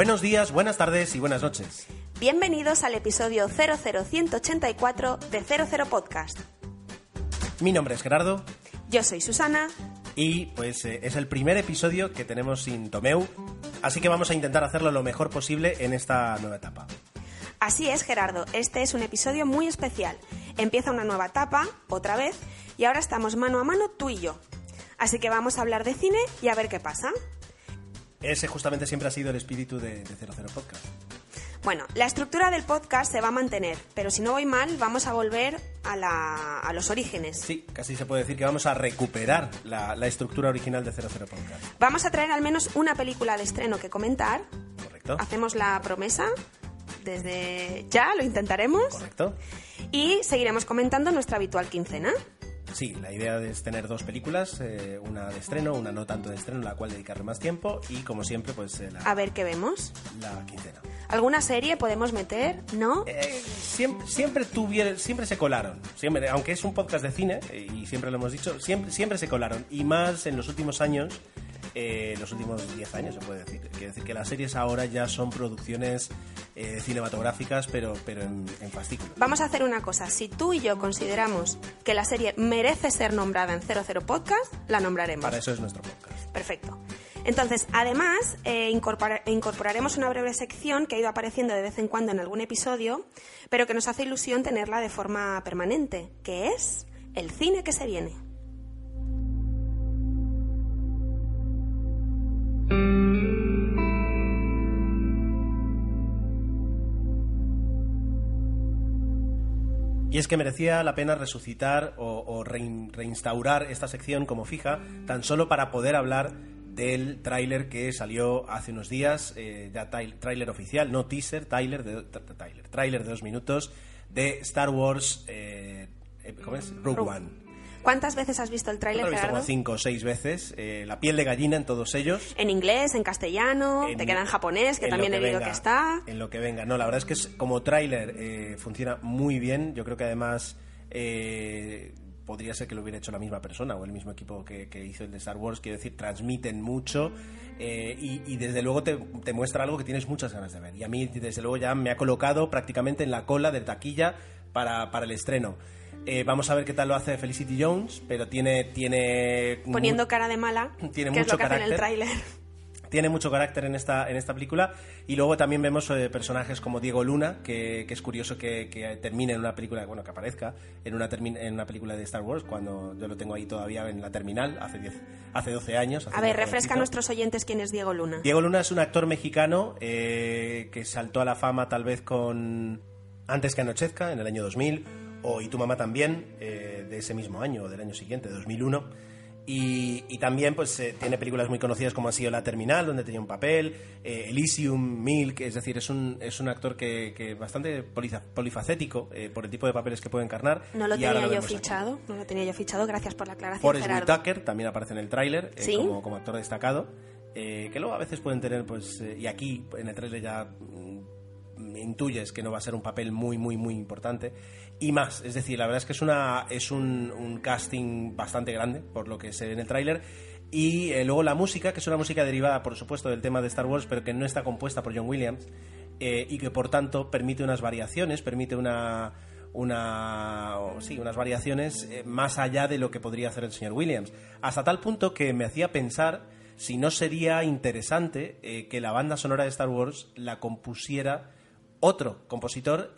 Buenos días, buenas tardes y buenas noches. Bienvenidos al episodio 00184 de 00 Podcast. Mi nombre es Gerardo Yo soy Susana. y pues eh, es el primer episodio que tenemos sin Tomeu, así que vamos a intentar hacerlo lo mejor posible en esta nueva etapa. Así es, Gerardo, este es un episodio muy especial. Empieza una nueva etapa, otra vez, y ahora estamos mano a mano tú y yo. Así que vamos a hablar de cine y a ver qué pasa. Ese justamente siempre ha sido el espíritu de, de 00 Podcast. Bueno, la estructura del podcast se va a mantener, pero si no voy mal, vamos a volver a, la- a los orígenes. Sí, casi se puede decir que vamos a recuperar la, la estructura original de 00 Podcast. Vamos a traer al menos una película de estreno que comentar. ¿Correcto? Hacemos la promesa. Desde ya lo intentaremos. ¿Correcto? Y seguiremos comentando nuestra habitual quincena. Sí, la idea es tener dos películas, eh, una de estreno, una no tanto de estreno, la cual dedicarle más tiempo y como siempre pues eh, la, A ver qué vemos. la quincena. ¿Alguna serie podemos meter? ¿No? Eh, siempre, siempre tuvieron, siempre se colaron. Siempre, aunque es un podcast de cine, y siempre lo hemos dicho, siempre, siempre se colaron. Y más en los últimos años, eh, los últimos 10 años se puede decir. Quiere decir que las series ahora ya son producciones eh, cinematográficas, pero, pero en, en fascículos. Vamos a hacer una cosa. Si tú y yo consideramos que la serie merece ser nombrada en 00 Podcast, la nombraremos. Para eso es nuestro podcast. Perfecto. Entonces, además, eh, incorpora- incorporaremos una breve sección que ha ido apareciendo de vez en cuando en algún episodio, pero que nos hace ilusión tenerla de forma permanente, que es el cine que se viene. Y es que merecía la pena resucitar o, o rein- reinstaurar esta sección como fija, tan solo para poder hablar del tráiler que salió hace unos días, eh, ya tai- tráiler oficial, no teaser, tráiler de, tráiler, tráiler de dos minutos de Star Wars, eh, eh, ¿cómo es? Rogue Rogue. One. ¿Cuántas veces has visto el tráiler, lo he visto como Gerardo? cinco o seis veces, eh, la piel de gallina en todos ellos. En inglés, en castellano, En- te queda en japonés, que en también he leído que está. En lo que venga. No, la verdad es que es- como tráiler eh, funciona muy bien. Yo creo que además eh, podría ser que lo hubiera hecho la misma persona o el mismo equipo que, que hizo el de Star Wars. Quiero decir, transmiten mucho eh, y, y desde luego te, te muestra algo que tienes muchas ganas de ver. Y a mí, desde luego, ya me ha colocado prácticamente en la cola de taquilla para, para el estreno. Eh, vamos a ver qué tal lo hace Felicity Jones, pero tiene... tiene Poniendo cara de mala, Tiene que es mucho lo que hace en el carácter. tráiler. tiene mucho carácter en esta, en esta película. Y luego también vemos eh, personajes como Diego Luna, que, que es curioso que, que termine en una película, bueno, que aparezca en una, en una película de Star Wars, cuando yo lo tengo ahí todavía en la terminal, hace, 10 hace 12 años. A ver, refresca a nuestros oyentes quién es Diego Luna. Diego Luna es un actor mexicano eh, que saltó a la fama tal vez con Antes que anochezca, en el año 2000, o Y tu mamá también, eh, de ese mismo año, o del año siguiente, 2001. Y, y también pues eh, tiene películas muy conocidas como ha sido La Terminal, donde tenía un papel, eh, Elysium, Milk, es decir, es un, es un actor que, que bastante poliza- polifacético eh, por el tipo de papeles que puede encarnar. No lo y tenía yo vemos aquí. fichado, no lo tenía yo fichado, gracias por la aclaración, Forrest Gerardo. Whitaker también aparece en el tráiler eh, ¿Sí? como, como actor destacado, eh, que luego a veces pueden tener, pues, y aquí en el tráiler ya mm, intuyes que no va a ser un papel muy, muy, muy importante. Y más, es decir, la verdad es que es, una, es un, casting bastante grande, por lo que se ve en el tráiler. Y eh, luego la música, que es una música derivada, por supuesto, del tema de Star Wars, pero que no está compuesta por John Williams, eh, y que por tanto permite unas variaciones, permite una una sí, unas variaciones eh, más allá de lo que podría hacer el señor Williams hasta tal punto que me hacía pensar si no sería interesante que la banda sonora de Star Wars la compusiera otro compositor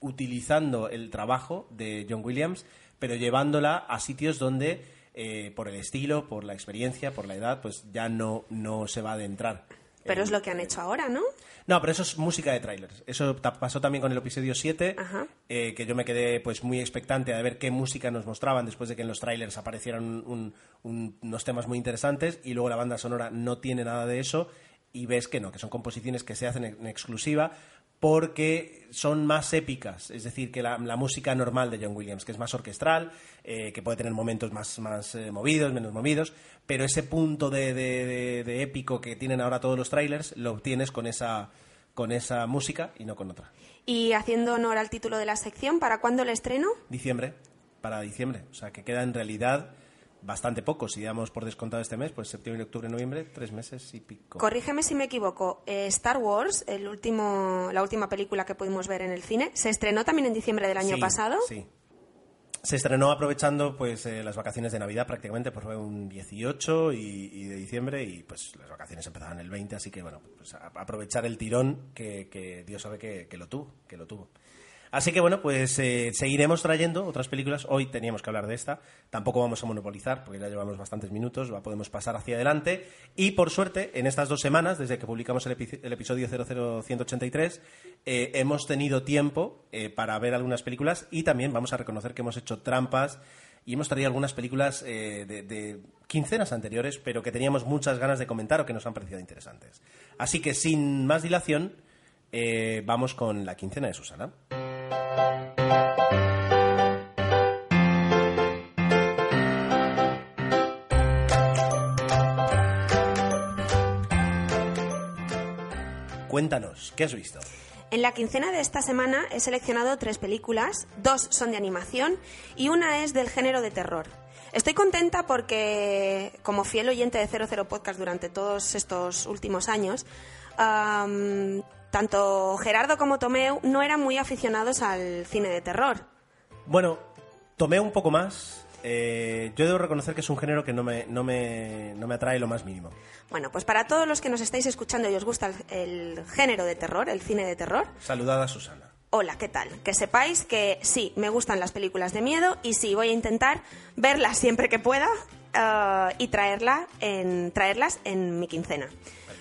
utilizando el trabajo de John Williams pero llevándola a sitios donde eh, por el estilo por la experiencia por la edad pues ya no no se va a adentrar Pero en- es lo que han hecho ahora, ¿no? no, pero eso es música de trailers. Eso pasó también con el episodio 7, Ajá. eh, que yo me quedé pues muy expectante de ver qué música nos mostraban después de que en los trailers aparecieran un- un- unos temas muy interesantes y luego la banda sonora no tiene nada de eso y ves que no, que son composiciones que se hacen en exclusiva porque son más épicas, es decir, que la, la música normal de John Williams, que es más orquestral, eh, que puede tener momentos más, más eh, movidos, menos movidos, pero ese punto de, de- de- de épico que tienen ahora todos los trailers lo obtienes con esa, con esa música y no con otra. Y haciendo honor al título de la sección, ¿para cuándo el estreno? Diciembre, para diciembre, o sea que queda en realidad bastante poco. Si damos por descontado este mes, pues septiembre, octubre, noviembre, tres meses y pico. Corrígeme si me equivoco. eh, Star Wars, el último, la última película que pudimos ver en el cine, se estrenó también en diciembre del año Sí, pasado. Sí. Se estrenó aprovechando pues eh, las vacaciones de Navidad prácticamente, pues fue un 18 y, y de diciembre y pues las vacaciones empezaban el 20, así que bueno, pues a- aprovechar el tirón que, que Dios sabe que, que lo tuvo, que lo tuvo. Así que bueno, pues eh, seguiremos trayendo otras películas. Hoy teníamos que hablar de esta. Tampoco vamos a monopolizar porque ya llevamos bastantes minutos, la podemos pasar hacia adelante. Y por suerte, en estas dos semanas, desde que publicamos el, epi- el episodio 00183, eh, hemos tenido tiempo eh, para ver algunas películas y también vamos a reconocer que hemos hecho trampas y hemos traído algunas películas eh, de, de quincenas anteriores, pero que teníamos muchas ganas de comentar o que nos han parecido interesantes. Así que sin más dilación, eh, vamos con la quincena de Susana. Cuéntanos, ¿qué has visto? En la quincena de esta semana he seleccionado tres películas, dos son de animación y una es del género de terror. Estoy contenta porque, como fiel oyente de 00 Podcast durante todos estos últimos años, am, tanto Gerardo como Tomeu no eran muy aficionados al cine de terror. Bueno, tomé un poco más. Eh, yo debo reconocer que es un género que no me, no, me, no me atrae lo más mínimo. Bueno, pues para todos los que nos estáis escuchando y os gusta el, el género de terror, el cine de terror, Saludada Susana. Hola, ¿qué tal? Que sepáis que sí, me gustan las películas de miedo y sí, voy a intentar verlas siempre que pueda eh, y traerla en, traerlas en mi quincena.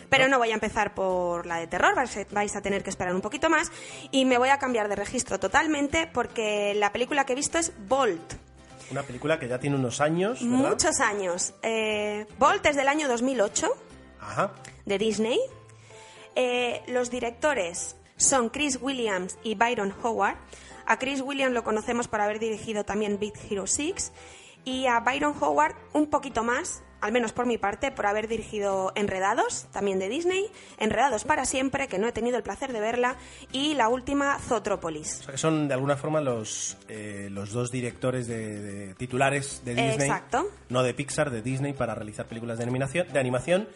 Pero no voy a empezar por la de terror, vais a- tener que esperar un poquito más y me voy a cambiar de registro totalmente porque la película que he visto es Bolt. Una película que ya tiene unos años, ¿verdad? Muchos años. Eh, Bolt es del año 2008 Ajá. de Disney. Eh, los directores son Chris Williams y Byron Howard. A Chris Williams lo conocemos por haber dirigido también Big Hero 6 y a Byron Howard un poquito más, al menos por mi parte, por haber dirigido Enredados, también de Disney, Enredados para siempre, que no he tenido el placer de verla, y la última. O sea que son de alguna forma los, eh, los dos directores de, de titulares de Disney. Exacto. No de Pixar, de Disney, para realizar películas de animación. De animación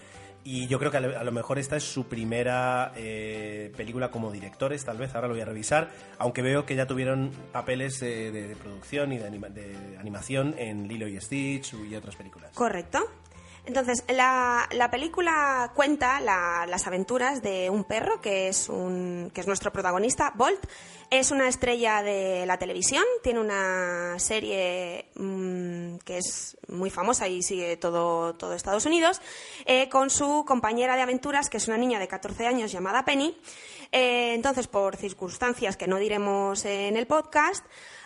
y yo creo que a lo, mejor esta es su primera eh, película como directores, tal vez, ahora lo voy a revisar, aunque veo que ya tuvieron papeles eh, de, de producción y de, anima- de animación en Lilo y Stitch y otras películas. Correcto. Entonces, la, la película cuenta la- las aventuras de un perro que es, un, que es nuestro protagonista, Bolt. Es una estrella de la televisión, tiene una serie mm, que es muy famosa y sigue todo, todo Estados Unidos, eh, con su compañera de aventuras, que es una niña de 14 años llamada Penny. Eh, entonces, por circunstancias que no diremos en el podcast,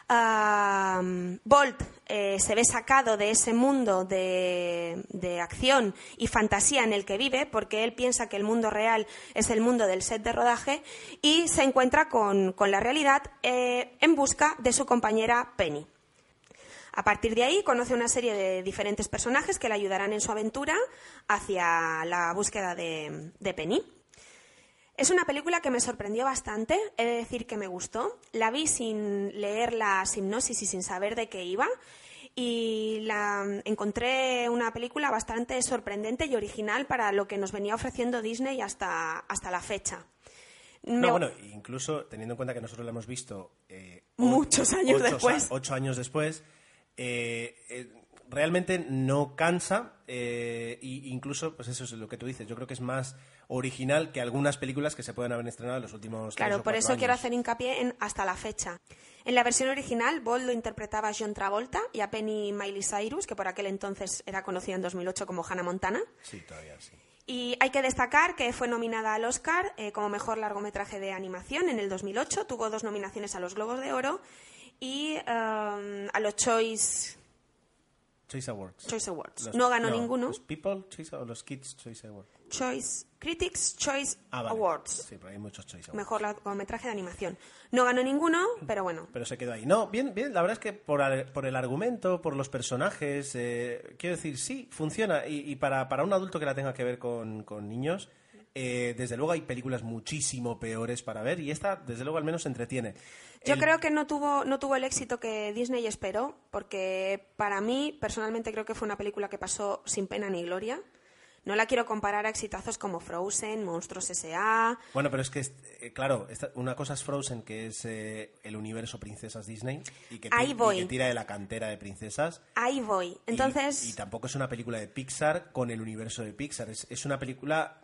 Ah, Bolt eh, se ve sacado de ese mundo de, de acción y fantasía en el que vive, porque él piensa que el mundo real es el mundo del set de rodaje, y se encuentra con, con la realidad eh, en busca de su compañera Penny. A partir de ahí conoce una serie de diferentes personajes que le ayudarán en su aventura hacia la búsqueda de, de Penny. Es una película que me sorprendió bastante, he de decir que me gustó. La vi sin leer la hipnosis y sin saber de qué iba. Y la encontré una película bastante sorprendente y original para lo que nos venía ofreciendo Disney hasta, hasta la fecha. No, Me- bueno, incluso teniendo en cuenta que nosotros la hemos visto eh, Muchos años ocho, después. ocho años después, eh, eh, realmente no cansa e incluso, pues eso es lo que tú dices, yo creo que es más original que algunas películas que se pueden haber estrenado en los últimos tres Claro, o por eso quiero hacer hincapié en hasta la fecha. En la versión original, Bolt lo interpretaba John Travolta y a Penny Miley Cyrus, que por aquel entonces era conocida en 2008 como Hannah Montana. Sí, todavía sí. Y hay que destacar que fue nominada al Oscar eh, como mejor largometraje de animación en el 2008. Tuvo dos nominaciones a los Globos de Oro y um, a los Choice, Choice Awards. Choice Awards. Los- no ganó ninguno. Los People Choice o los Kids Choice Awards. Choice Critics Choice Ah, vale. Awards. Sí, pero hay muchos Choice Awards. Mejor largometraje de animación. No ganó ninguno, pero bueno. Pero se quedó ahí. No, bien, bien. La verdad es que por, al- por el argumento, por los personajes, eh, quiero decir, sí, funciona. Y, y para, para un adulto que la tenga que ver con, con niños, Eh, desde luego hay películas muchísimo peores para ver y esta, desde luego, al menos entretiene. Yo El- creo que no tuvo, no tuvo el éxito que Disney esperó, porque para mí, personalmente, creo que fue una película que pasó sin pena ni gloria. No la quiero comparar a exitazos como Frozen, Monstruos S.A. Bueno, pero es que, eh, claro, una cosa es Frozen, que es eh, el universo princesas Disney, y que, Ahí y voy. que tira de la cantera de princesas. Ahí voy. Y- Entonces, Y, tampoco es una película de Pixar con el universo de Pixar. Es, es una película,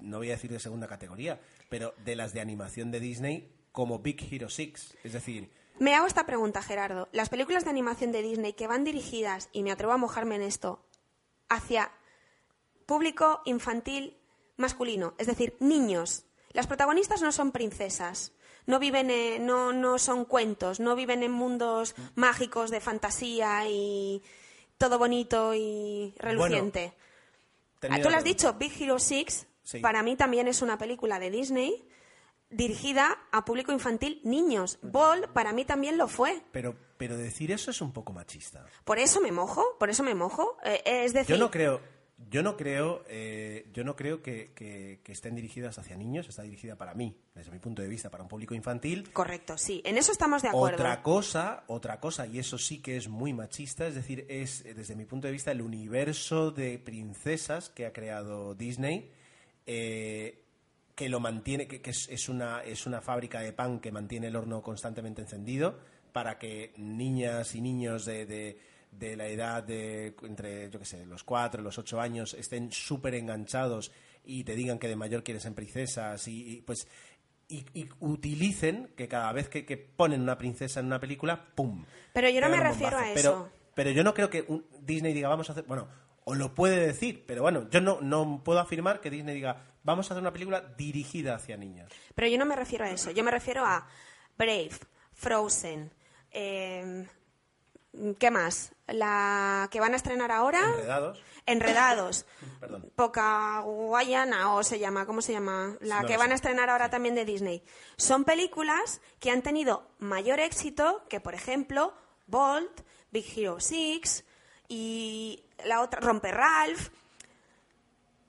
no voy a decir de segunda categoría, pero de las de animación de Disney como Big Hero 6. Es decir, me hago esta pregunta, Gerardo. Las películas de animación de Disney que van dirigidas, y me atrevo a mojarme en esto, hacia público infantil masculino, es decir, niños. Las protagonistas no son princesas, no viven, en- no, no son cuentos, no viven en mundos mágicos de fantasía y todo bonito y reluciente. Tú lo has dicho, Big Hero 6, Sí. para mí también es una película de Disney dirigida a público infantil niños. Ball para mí también lo fue. Pero, pero decir eso es un poco machista. Por eso me mojo, por eso me mojo. Eh, es decir, Yo no creo, yo no creo, eh, yo no creo que, que- que estén dirigidas hacia niños. Está dirigida para mí, desde mi punto de vista, para un público infantil. correcto, sí, en eso estamos de acuerdo. Otra cosa, otra cosa, y eso sí que es muy machista, es decir, es eh, desde mi punto de vista el universo de princesas que ha creado Disney, eh, que lo mantiene, que, que es, es una, es una fábrica de pan que mantiene el horno constantemente encendido para que niñas y niños de, de- de la edad de entre, yo qué sé, los cuatro, los ocho años estén súper enganchados y te digan que de mayor quieren ser princesas y, y, pues y, y utilicen que cada vez que, que ponen una princesa en una película, ¡pum! Pero yo no me refiero a bombazo. eso. Pero, pero yo no creo que un- Disney diga, vamos a hacer. Bueno, o lo puede decir, pero bueno, yo no, no puedo afirmar que Disney diga, vamos a hacer una película dirigida hacia niños. Pero yo no me refiero a eso. Yo me refiero a Brave, Frozen. eh, ¿Qué más? La que van a estrenar ahora. Enredados. Enredados. Perdón. Poca Guayana o se llama, ¿cómo se llama? La No que van sé. a estrenar ahora también de Disney. Son películas que han tenido mayor éxito que, por ejemplo, Bolt, Big Hero 6 y la otra, Romper Ralph.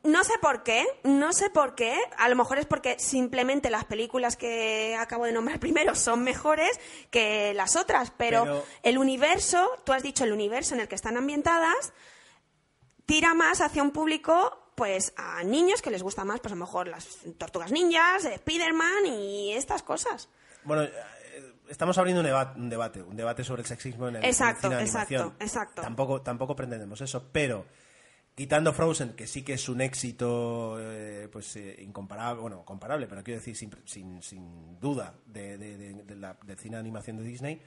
No sé por qué, no sé por qué. A lo mejor es porque simplemente las películas que acabo de nombrar primero son mejores que las otras, pero, Pero- el universo, tú has dicho el universo en el que están ambientadas, tira más hacia un público, pues a niños que les gusta más, pues a lo mejor las tortugas ninjas, Spider-Man y estas cosas. Bueno, eh, estamos abriendo un, deba- un debate, un debate sobre el sexismo en el, en el Exacto, cine de exacto, animación. exacto. Tampoco, tampoco pretendemos eso, pero quitando Frozen, que sí que es un éxito eh, pues eh, incomparable, bueno, comparable, pero quiero decir sin, sin, sin duda de, de- de- de la- del cine de animación de Disney,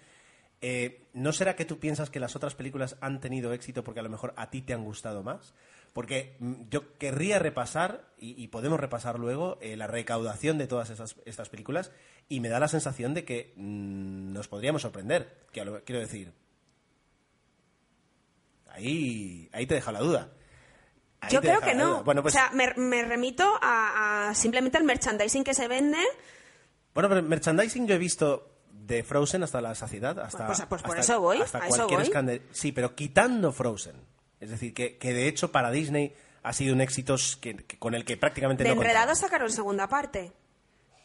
eh, ¿no será que tú piensas que las otras películas han tenido éxito porque a lo mejor a ti te han gustado más? Porque mm, yo querría repasar, y, y podemos repasar luego, eh, la recaudación de todas esas, estas películas, y me da la sensación de que mm, nos podríamos sorprender. Lo- quiero decir, ahí, ahí te deja la duda. Ahí Yo creo que no. Bueno, pues, O sea, me, me remito a, a simplemente al merchandising que se vende. bueno, pero merchandising yo he visto de Frozen hasta la saciedad, hasta, Pues- pues por hasta- eso voy, hasta a eso cualquier voy. Sí, pero quitando Frozen. Es decir, que, que de hecho para Disney ha sido un éxito que, que- con el que prácticamente De no. Enredados sacaron segunda parte.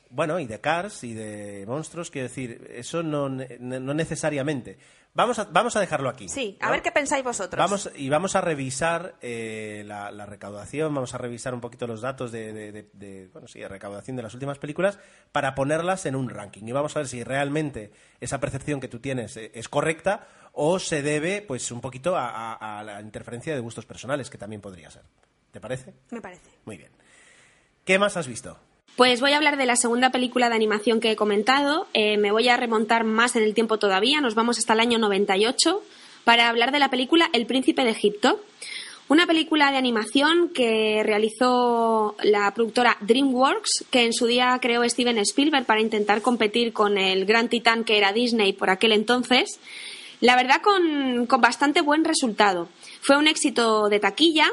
Bueno, y de Cars y de Monstruos, quiero decir, eso no, no necesariamente. Vamos a, vamos a dejarlo aquí. Sí, a ¿no? ver qué pensáis vosotros. Vamos, y vamos a revisar eh, la, la recaudación, vamos a revisar un poquito los datos de, de- de- de, bueno, sí, de recaudación de las últimas películas para ponerlas en un ranking. Y vamos a ver si realmente esa percepción que tú tienes eh, es correcta o se debe pues un poquito a, a- a la interferencia de gustos personales, que también podría ser. ¿Te parece? Me parece. Muy bien. ¿Qué más has visto? Pues voy a hablar de la segunda película de animación que he comentado. Eh, me voy a remontar más en el tiempo todavía, nos vamos hasta el año 98, para hablar de la película El Príncipe de Egipto. Una película de animación que realizó la productora DreamWorks, que en su día creó Steven Spielberg para intentar competir con el gran titán que era Disney por aquel entonces. La verdad, con, con bastante buen resultado. Fue un éxito de taquilla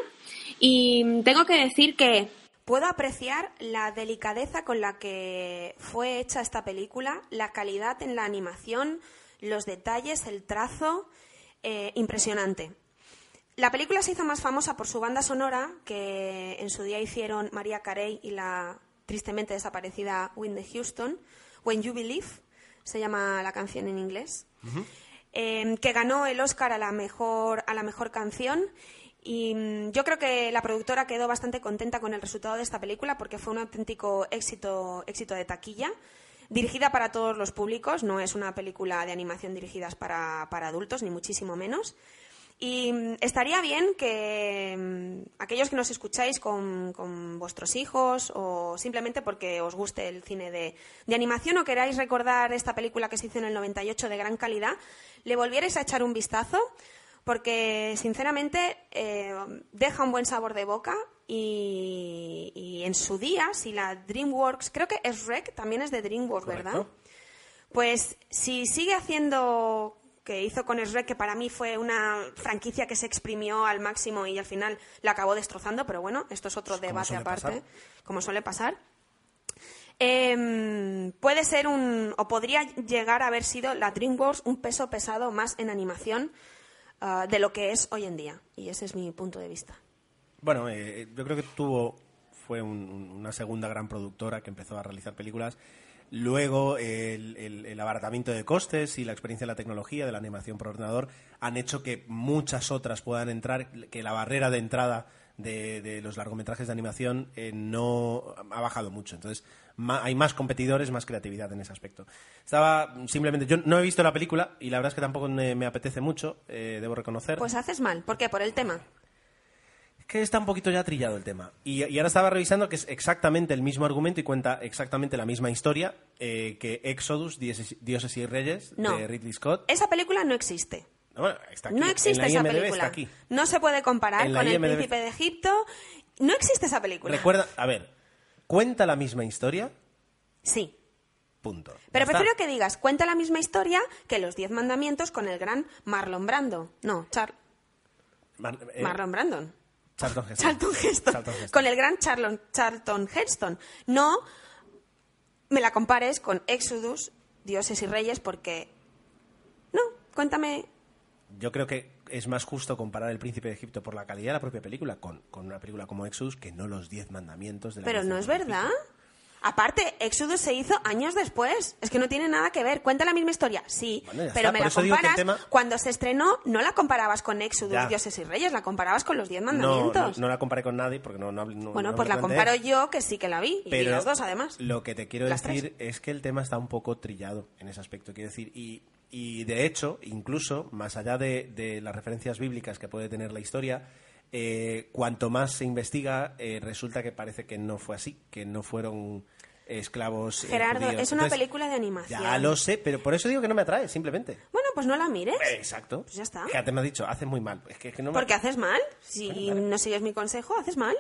y tengo que decir que Puedo apreciar la delicadeza con la que fue hecha esta película, la calidad en la animación, los detalles, el trazo, eh, impresionante. La película se hizo más famosa por su banda sonora, que en su día hicieron María Carey y la tristemente desaparecida Whitney Houston, When You Believe, se llama la canción en inglés, eh, que ganó el Oscar a la mejor, a la mejor canción. Y mm, yo creo que la productora quedó bastante contenta con el resultado de esta película porque fue un auténtico éxito, éxito de taquilla. Dirigida para todos los públicos, no es una película de animación dirigida para, para adultos, ni muchísimo menos. Y mm, estaría bien que mm, aquellos que nos escucháis con, con vuestros hijos o simplemente porque os guste el cine de, de animación o queráis recordar esta película que se hizo en el 98 de gran calidad, le volvierais a echar un vistazo porque sinceramente eh, deja un buen sabor de boca y, y en su día, si la DreamWorks, creo que es Rec, también es de DreamWorks, ¿verdad? Pues si sigue haciendo que hizo con Shrek, que para mí fue una franquicia que se exprimió al máximo y al final la acabó destrozando, pero bueno, esto es otro Como debate aparte, pasar. como suele pasar. Em, puede ser un, o podría llegar a haber sido la DreamWorks un peso pesado más en animación ah, de lo que es hoy en día. Y ese es mi punto de vista. Bueno, eh, yo creo que tuvo fue un- una segunda gran productora que empezó a realizar películas. Luego el, el- el abaratamiento de costes y la experiencia de la tecnología, de la animación por ordenador, han hecho que muchas otras puedan entrar, que la barrera de entrada de, de los largometrajes de animación eh, no ha bajado mucho. Entonces ma- hay más competidores, más creatividad en ese aspecto. Estaba simplemente, yo no he visto la película y la verdad es que tampoco me, me apetece mucho, eh, debo reconocer. Pues haces mal. ¿Por qué? Por el tema. Es que está un poquito ya trillado el tema. Y, y ahora estaba revisando que es exactamente el mismo argumento y cuenta exactamente la misma historia eh, que Exodus, Dioses, Dioses y Reyes, No. de Ridley Scott. Esa película no existe. Bueno, está aquí. No existe en la esa película. Está aquí. No se puede comparar En la con El IMDb. Príncipe de Egipto. No existe esa película. Recuerda, a ver, cuenta la misma historia, Sí. punto. Ya Pero está. prefiero que digas, cuenta la misma historia que Los Diez Mandamientos con el gran Marlon Brando. No, Char- Mar- eh, Marlon Brandon. Charlton Heston. Charlton Heston. Charlton Heston. Con el gran Charlon, Charlton Heston. No me la compares con Exodus, Dioses y Reyes, porque... No, cuéntame... Yo creo que es más justo comparar El Príncipe de Egipto por la calidad de la propia película con, con una película como Exodus que no los Diez Mandamientos de la Pero no es verdad. Aparte, Exodus se hizo años después. Es que no tiene nada que ver. Cuenta la misma historia, sí. Bueno, pero está. me Por la comparas. tema- Cuando se estrenó, no la comparabas con Exodus, Ya. Dioses y Reyes, la comparabas con los Diez Mandamientos. no, no la comparé con nadie porque no, no, no- bueno, no pues la comparo yo, que sí que la vi. Y vi las dos, además. Lo que te quiero Las decir es que el tema está un poco trillado en ese aspecto. Quiero decir, y, y de hecho, incluso, más allá de, de las referencias bíblicas que puede tener la historia, eh, cuanto más se investiga, eh, resulta que parece que no fue así, que no fueron esclavos. eh, Gerardo, judíos. es una Entonces, película de animación. Ya lo sé, pero por eso digo que no me atrae, simplemente. Bueno, pues no la mires. Exacto. Pues ya está. Fíjate, me has dicho, haces muy mal. Es que, es que no me- Porque haces mal. Si no sigues mi consejo, haces mal.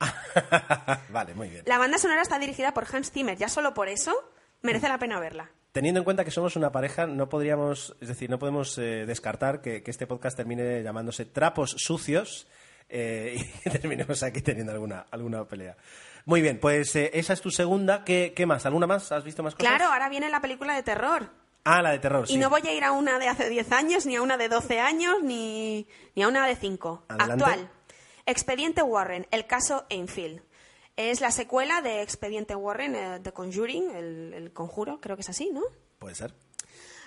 vale, muy bien. La banda sonora está dirigida por Hans Zimmer. Ya solo por eso merece la pena verla. Teniendo en cuenta que somos una pareja, no podríamos, es decir, no podemos eh, descartar que, que este podcast termine llamándose Trapos Sucios eh, y terminemos aquí teniendo alguna, alguna pelea. Muy bien, pues eh, esa es tu segunda. ¿Qué, qué más? ¿Alguna más? ¿Has visto más cosas? Claro, ahora viene la película de terror. Ah, la de terror, sí. Y no voy a ir a una de hace 10 años, ni a una de 12 años, ni, ni a una de 5. Adelante. Actual. Expediente Warren, el caso Enfield. Es la secuela de Expediente Warren, eh, The Conjuring, el, el conjuro, creo que es así, ¿no? Puede ser.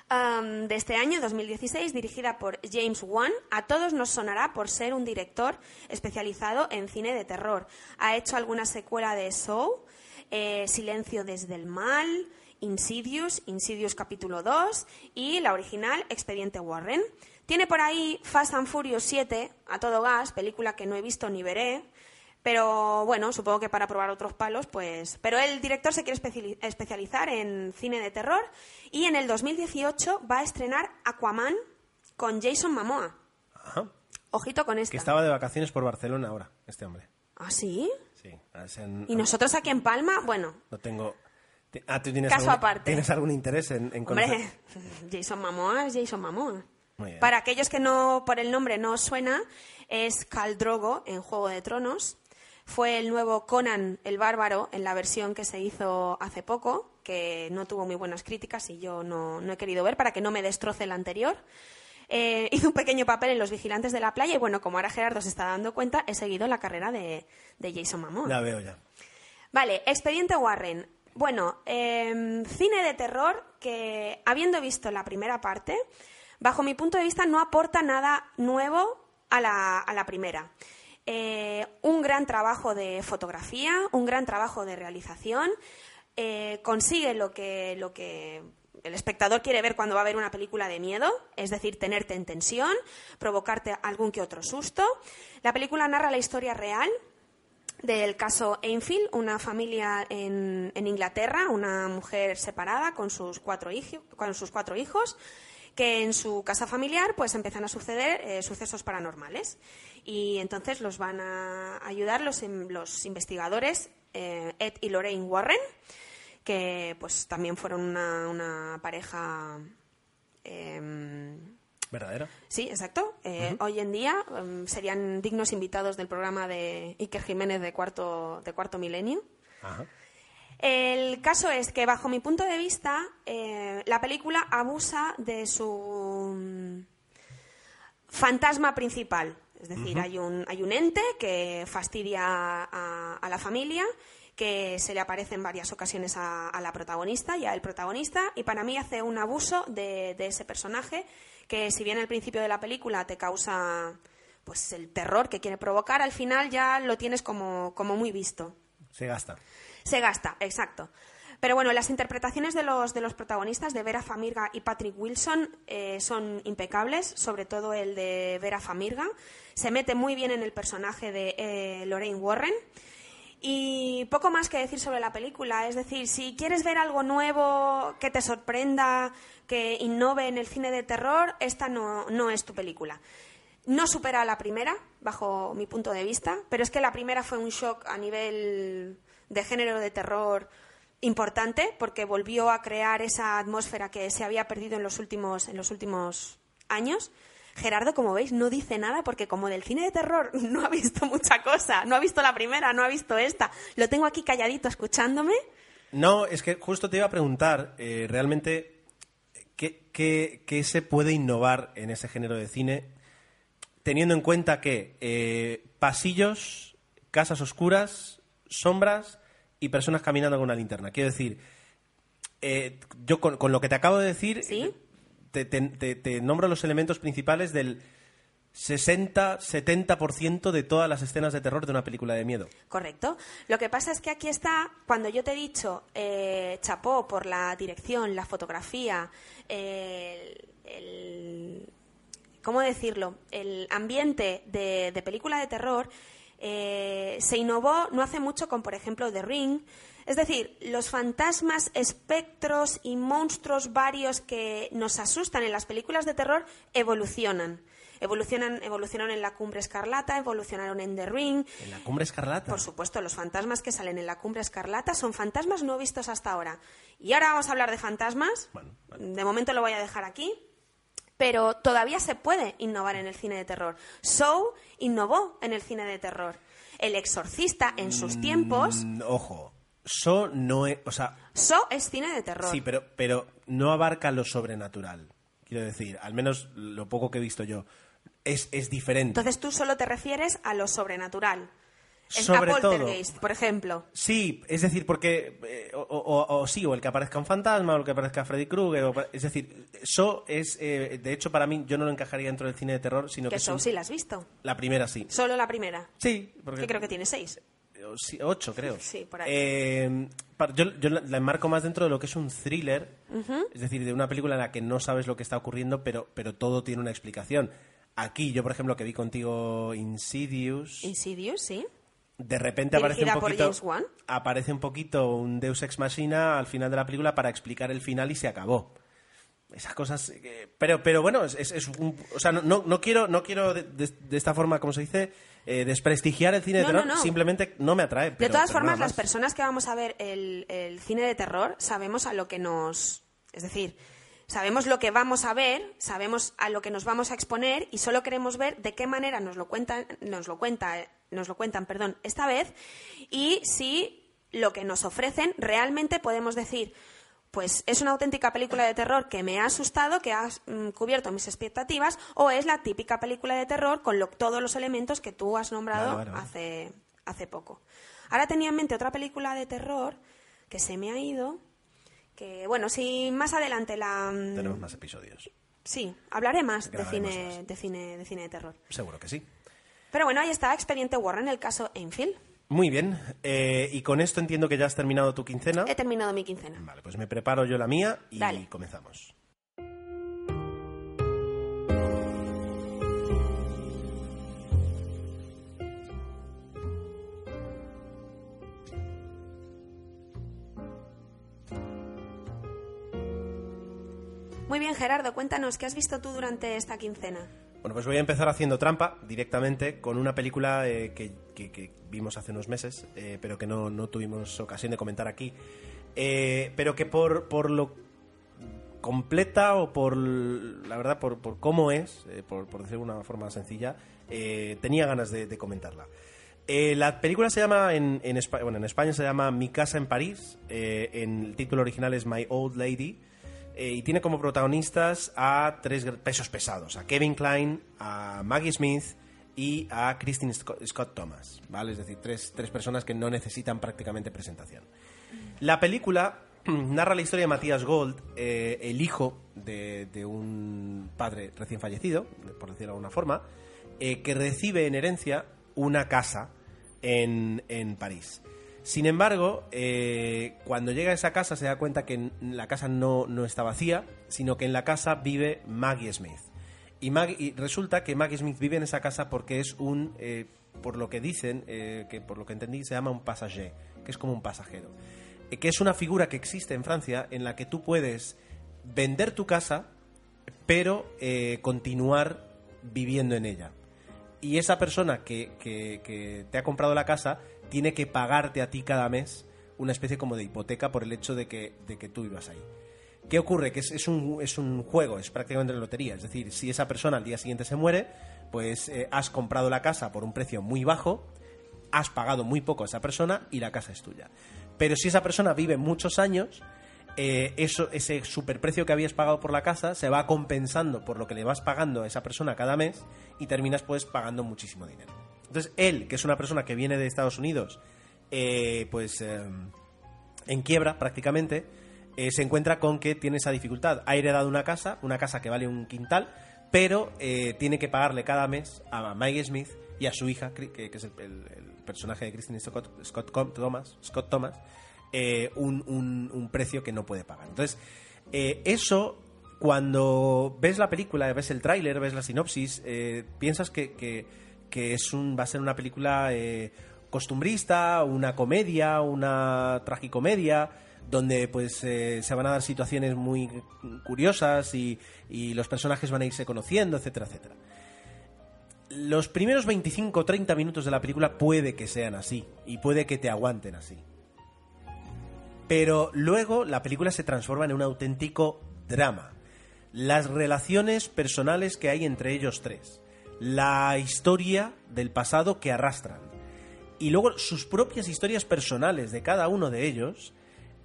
De este año, 2016, dirigida por James Wan. A todos nos sonará por ser un director especializado en cine de terror. Ha hecho alguna secuela de Saw, eh, Silencio desde el mal, Insidious, Insidious capítulo 2 y la original Expediente Warren. Tiene por ahí Fast and Furious 7, a todo gas, película que no he visto ni veré. Pero bueno, supongo que para probar otros palos, pues. Pero el director se quiere especiali- especializar en cine de terror y en el 2018 va a estrenar Aquaman con Jason Momoa. Ajá. Ojito con Que esta. estaba de vacaciones por Barcelona ahora, este hombre. ¿Ah, sí? Sí. Y nosotros aquí en Palma, bueno, No tengo... Ah, ¿tú tienes, Caso algún, aparte. ¿tienes algún interés en, en conocer? hombre, Jason Momoa es Jason Momoa. Muy bien. Para aquellos que no por el nombre no os suena, es Khal Drogo en Juego de Tronos. Fue el nuevo Conan el Bárbaro en la versión que se hizo hace poco, que no tuvo muy buenas críticas y yo no, no he querido ver para que no me destroce el anterior. Eh, hizo un pequeño papel en Los Vigilantes de la Playa y bueno, como ahora Gerardo se está dando cuenta, he seguido la carrera de, de Jason Momoa. Ya veo ya. Vale, Expediente Warren. Bueno, em, cine de terror que, habiendo visto la primera parte, bajo mi punto de vista no aporta nada nuevo a la, a la primera. Eh, un gran trabajo de fotografía, un gran trabajo de realización, eh, consigue lo que, lo que el espectador quiere ver cuando va a ver una película de miedo, es decir, tenerte en tensión, provocarte algún que otro susto. La película narra la historia real del caso Enfield, una familia en, en Inglaterra, una mujer separada con sus cuatro, hijos, con sus cuatro hijos, que en su casa familiar pues empiezan a suceder eh, sucesos paranormales. Y entonces los van a ayudar los, los investigadores eh, Ed y Lorraine Warren, que pues también fueron una, una pareja... Eh, ¿Verdadera? Sí, exacto. Eh, Hoy en día um, serían dignos invitados del programa de Iker Jiménez de Cuarto, de cuarto Milenio. Ajá. El caso es que, bajo mi punto de vista, eh, la película abusa de su um, fantasma principal. Es decir, hay, un, hay un ente que fastidia a, a la familia que se le aparece en varias ocasiones a, a, la protagonista y al protagonista, y para mí hace un abuso de, de, ese personaje que, si bien al principio de la película te causa pues el terror que quiere provocar, al final ya lo tienes como, como muy visto. Se gasta. Se gasta, exacto. Pero bueno, las interpretaciones de los, de los protagonistas, de Vera Famirga y Patrick Wilson, eh, son impecables, sobre todo el de Vera Famirga. Se mete muy bien en el personaje de eh, Lorraine Warren. Y poco más que decir sobre la película. Es decir, si quieres ver algo nuevo, que te sorprenda, que innove en el cine de terror, esta no, no es tu película. No supera a la primera, bajo mi punto de vista, pero es que la primera fue un shock a nivel de género de terror importante, porque volvió a crear esa atmósfera que se había perdido en los últimos, en los últimos años. Gerardo, como veis, no dice nada porque como del cine de terror no ha visto mucha cosa, no ha visto la primera, no ha visto esta. Lo tengo aquí calladito escuchándome. No, es que justo te iba a preguntar, eh, realmente, ¿qué, qué, ¿qué, se puede innovar en ese género de cine teniendo en cuenta que eh, pasillos, casas oscuras, sombras y personas caminando con una linterna? Quiero decir, eh, yo con, con, lo que te acabo de decir... ¿Sí? te, te, te, nombro los elementos principales del 60-70% de todas las escenas de terror de una película de miedo. Correcto. Lo que pasa es que aquí está, cuando yo te he dicho, eh, chapó por la dirección, la fotografía, eh, el, ¿Cómo decirlo? El ambiente de, de película de terror eh, se innovó no hace mucho con, por ejemplo, The Ring. Es decir, los fantasmas, espectros y monstruos varios que nos asustan en las películas de terror evolucionan. Evolucionan, evolucionaron en la Cumbre Escarlata, evolucionaron en The Ring. ¿En la Cumbre Escarlata? Por supuesto, los fantasmas que salen en la Cumbre Escarlata son fantasmas no vistos hasta ahora. Y ahora vamos a hablar de fantasmas. Bueno. De momento lo voy a dejar aquí. Pero todavía se puede innovar en el cine de terror. Show innovó en el cine de terror. El exorcista en sus tiempos. Mm, ojo, So no es. O sea. So es cine de terror. Sí, pero, pero no abarca lo sobrenatural. Quiero decir, al menos lo poco que he visto yo. Es, es diferente. Entonces tú solo te refieres a lo sobrenatural. Sobre a todo. por ejemplo. Sí, es decir, porque. Eh, o, o, o, sí, o el que aparezca un fantasma, o el que aparezca Freddy Krueger. Es decir, So es. Eh, de hecho, para mí, yo no lo encajaría dentro del cine de terror, sino que. que sí la has visto. La primera sí. Solo la primera. Sí, porque. Que creo que tiene seis. Sí, ocho, creo. Sí, por ahí. Eh, yo, yo, la enmarco más dentro de lo que es un thriller, uh -huh. es decir, de una película en la que no sabes lo que está ocurriendo, pero, pero todo tiene una explicación. Aquí, yo, por ejemplo, que vi contigo Insidious. Insidious, sí. De repente aparece un poquito. Aparece un poquito un Deus Ex Machina al final de la película para explicar el final y se acabó. Esas cosas. Eh, pero, pero bueno, es, un. O sea, no, no, quiero, no quiero de, de, de, esta forma, como se dice, eh, desprestigiar el cine no, de terror. No. Simplemente no me atrae. Pero, de todas formas, las personas que vamos a ver el, el cine de terror sabemos a lo que nos. Es decir, sabemos lo que vamos a ver, sabemos a lo que nos vamos a exponer y solo queremos ver de qué manera nos lo cuentan, nos lo cuenta, nos lo cuentan, perdón, esta vez y si lo que nos ofrecen realmente podemos decir pues es una auténtica película de terror que me ha asustado, que ha mm, cubierto mis expectativas, o es la típica película de terror con lo- todos los elementos que tú has nombrado. Hace, hace poco. Ahora tenía en mente otra película de terror que se me ha ido, que bueno, si más adelante la... mm, Tenemos más episodios. Sí, hablaré más de cine, más. de, cine, de cine de terror. Seguro que sí. Pero bueno, ahí está, Expediente Warren, el caso Enfield. Muy bien. eh, y con esto entiendo que ya has terminado tu quincena. He terminado mi quincena. Vale, pues me preparo yo la mía y Dale. comenzamos. Muy bien, Gerardo, cuéntanos, ¿qué has visto tú durante esta quincena? Bueno, pues voy a empezar haciendo trampa directamente con una película eh, que, vimos hace unos meses, eh, pero que no, no tuvimos ocasión de comentar aquí. Eh, pero que por, por lo completa o por la verdad por, por cómo es, por, por decirlo de una forma sencilla, tenía ganas de, comentarla. La película se llama en, en, Espa- bueno, en España se llama Mi casa en París, el título original es My Old Lady. Eh, y tiene como protagonistas a tres pesos pesados, a Kevin Klein, a Maggie Smith y a Christine Scott Thomas, ¿vale? Es decir, tres, tres personas que no necesitan prácticamente presentación. La película narra la historia de Matías Gold, eh, el hijo de, de un padre recién fallecido, por decirlo de alguna forma, eh, que recibe en herencia una casa en, en París. Sin embargo, eh, cuando llega a esa casa se da cuenta que la casa no, no está vacía, sino que en la casa vive Maggie Smith. Y, Maggie- y resulta que Maggie Smith vive en esa casa porque es un, eh, por lo que dicen, eh, que por lo que entendí se llama un passager, que es como un pasajero. Que es una figura que existe en Francia en la que tú puedes vender tu casa, pero continuar viviendo en ella. Y esa persona que- que te ha comprado la casa tiene que pagarte a ti cada mes una especie como de hipoteca por el hecho de que, de que tú vivas ahí. ¿Qué ocurre? Que es, es un, es un juego, es prácticamente una lotería. Es decir, si esa persona al día siguiente se muere, pues eh, has comprado la casa por un precio muy bajo, has pagado muy poco a esa persona y la casa es tuya. Pero si esa persona vive muchos años, eh, eso, ese superprecio que habías pagado por la casa se va compensando por lo que le vas pagando a esa persona cada mes y terminas pues pagando muchísimo dinero. Entonces él, que es una persona que viene de Estados Unidos, eh, pues eh, en quiebra prácticamente, eh, se encuentra con que tiene esa dificultad. Ha heredado una casa, una casa que vale un quintal, pero eh, tiene que pagarle cada mes a Maggie Smith y a su hija, que, que es el, personaje de Christine Scott, Scott Thomas, Scott Thomas un, precio que no puede pagar. Entonces, eso, cuando ves la película, ves el tráiler, ves la sinopsis, piensas que- que es un, va a ser una película eh, costumbrista, una comedia, una tragicomedia, donde pues eh, se van a dar situaciones muy curiosas y, y los personajes van a irse conociendo, etcétera, etcétera. Los primeros 25 o 30 minutos de la película puede que sean así y puede que te aguanten así. Pero luego la película se transforma en un auténtico drama. Las relaciones personales que hay entre ellos tres. La historia del pasado que arrastran. Y luego sus propias historias personales de cada uno de ellos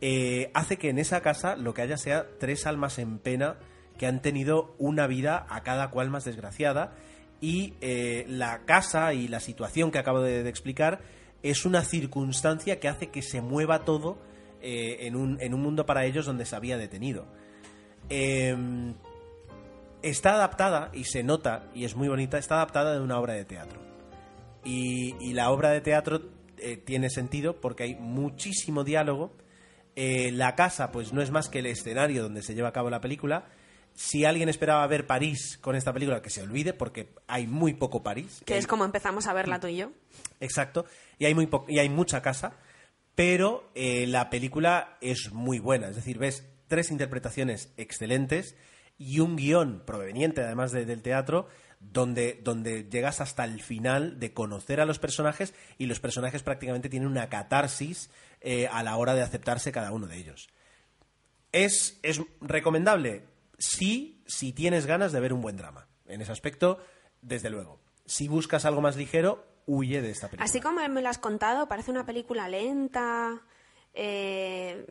eh, hace que en esa casa lo que haya sea tres almas en pena que han tenido una vida a cada cual más desgraciada y eh, la casa y la situación que acabo de, explicar es una circunstancia que hace que se mueva todo eh, en, un, en un mundo para ellos donde se había detenido. Em, está adaptada, y se nota, y es muy bonita, está adaptada de una obra de teatro. Y, y la obra de teatro eh, tiene sentido porque hay muchísimo diálogo. Eh, la casa, pues no es más que el escenario donde se lleva a cabo la película. Si alguien esperaba ver París con esta película, que se olvide, porque hay muy poco París. Que es como empezamos a verla tú y yo. Exacto. Y hay, muy po- y hay mucha casa. Pero eh, la película es muy buena. Es decir, ves tres interpretaciones excelentes y un guion proveniente además de- del teatro donde, donde llegas hasta el final de conocer a los personajes y los personajes prácticamente tienen una catarsis eh, a la hora de aceptarse cada uno de ellos. ¿Es, ¿Es recomendable? Sí, si tienes ganas de ver un buen drama. En ese aspecto, desde luego. Si buscas algo más ligero, huye de esta película. Así como me lo has contado, parece una película lenta, eh,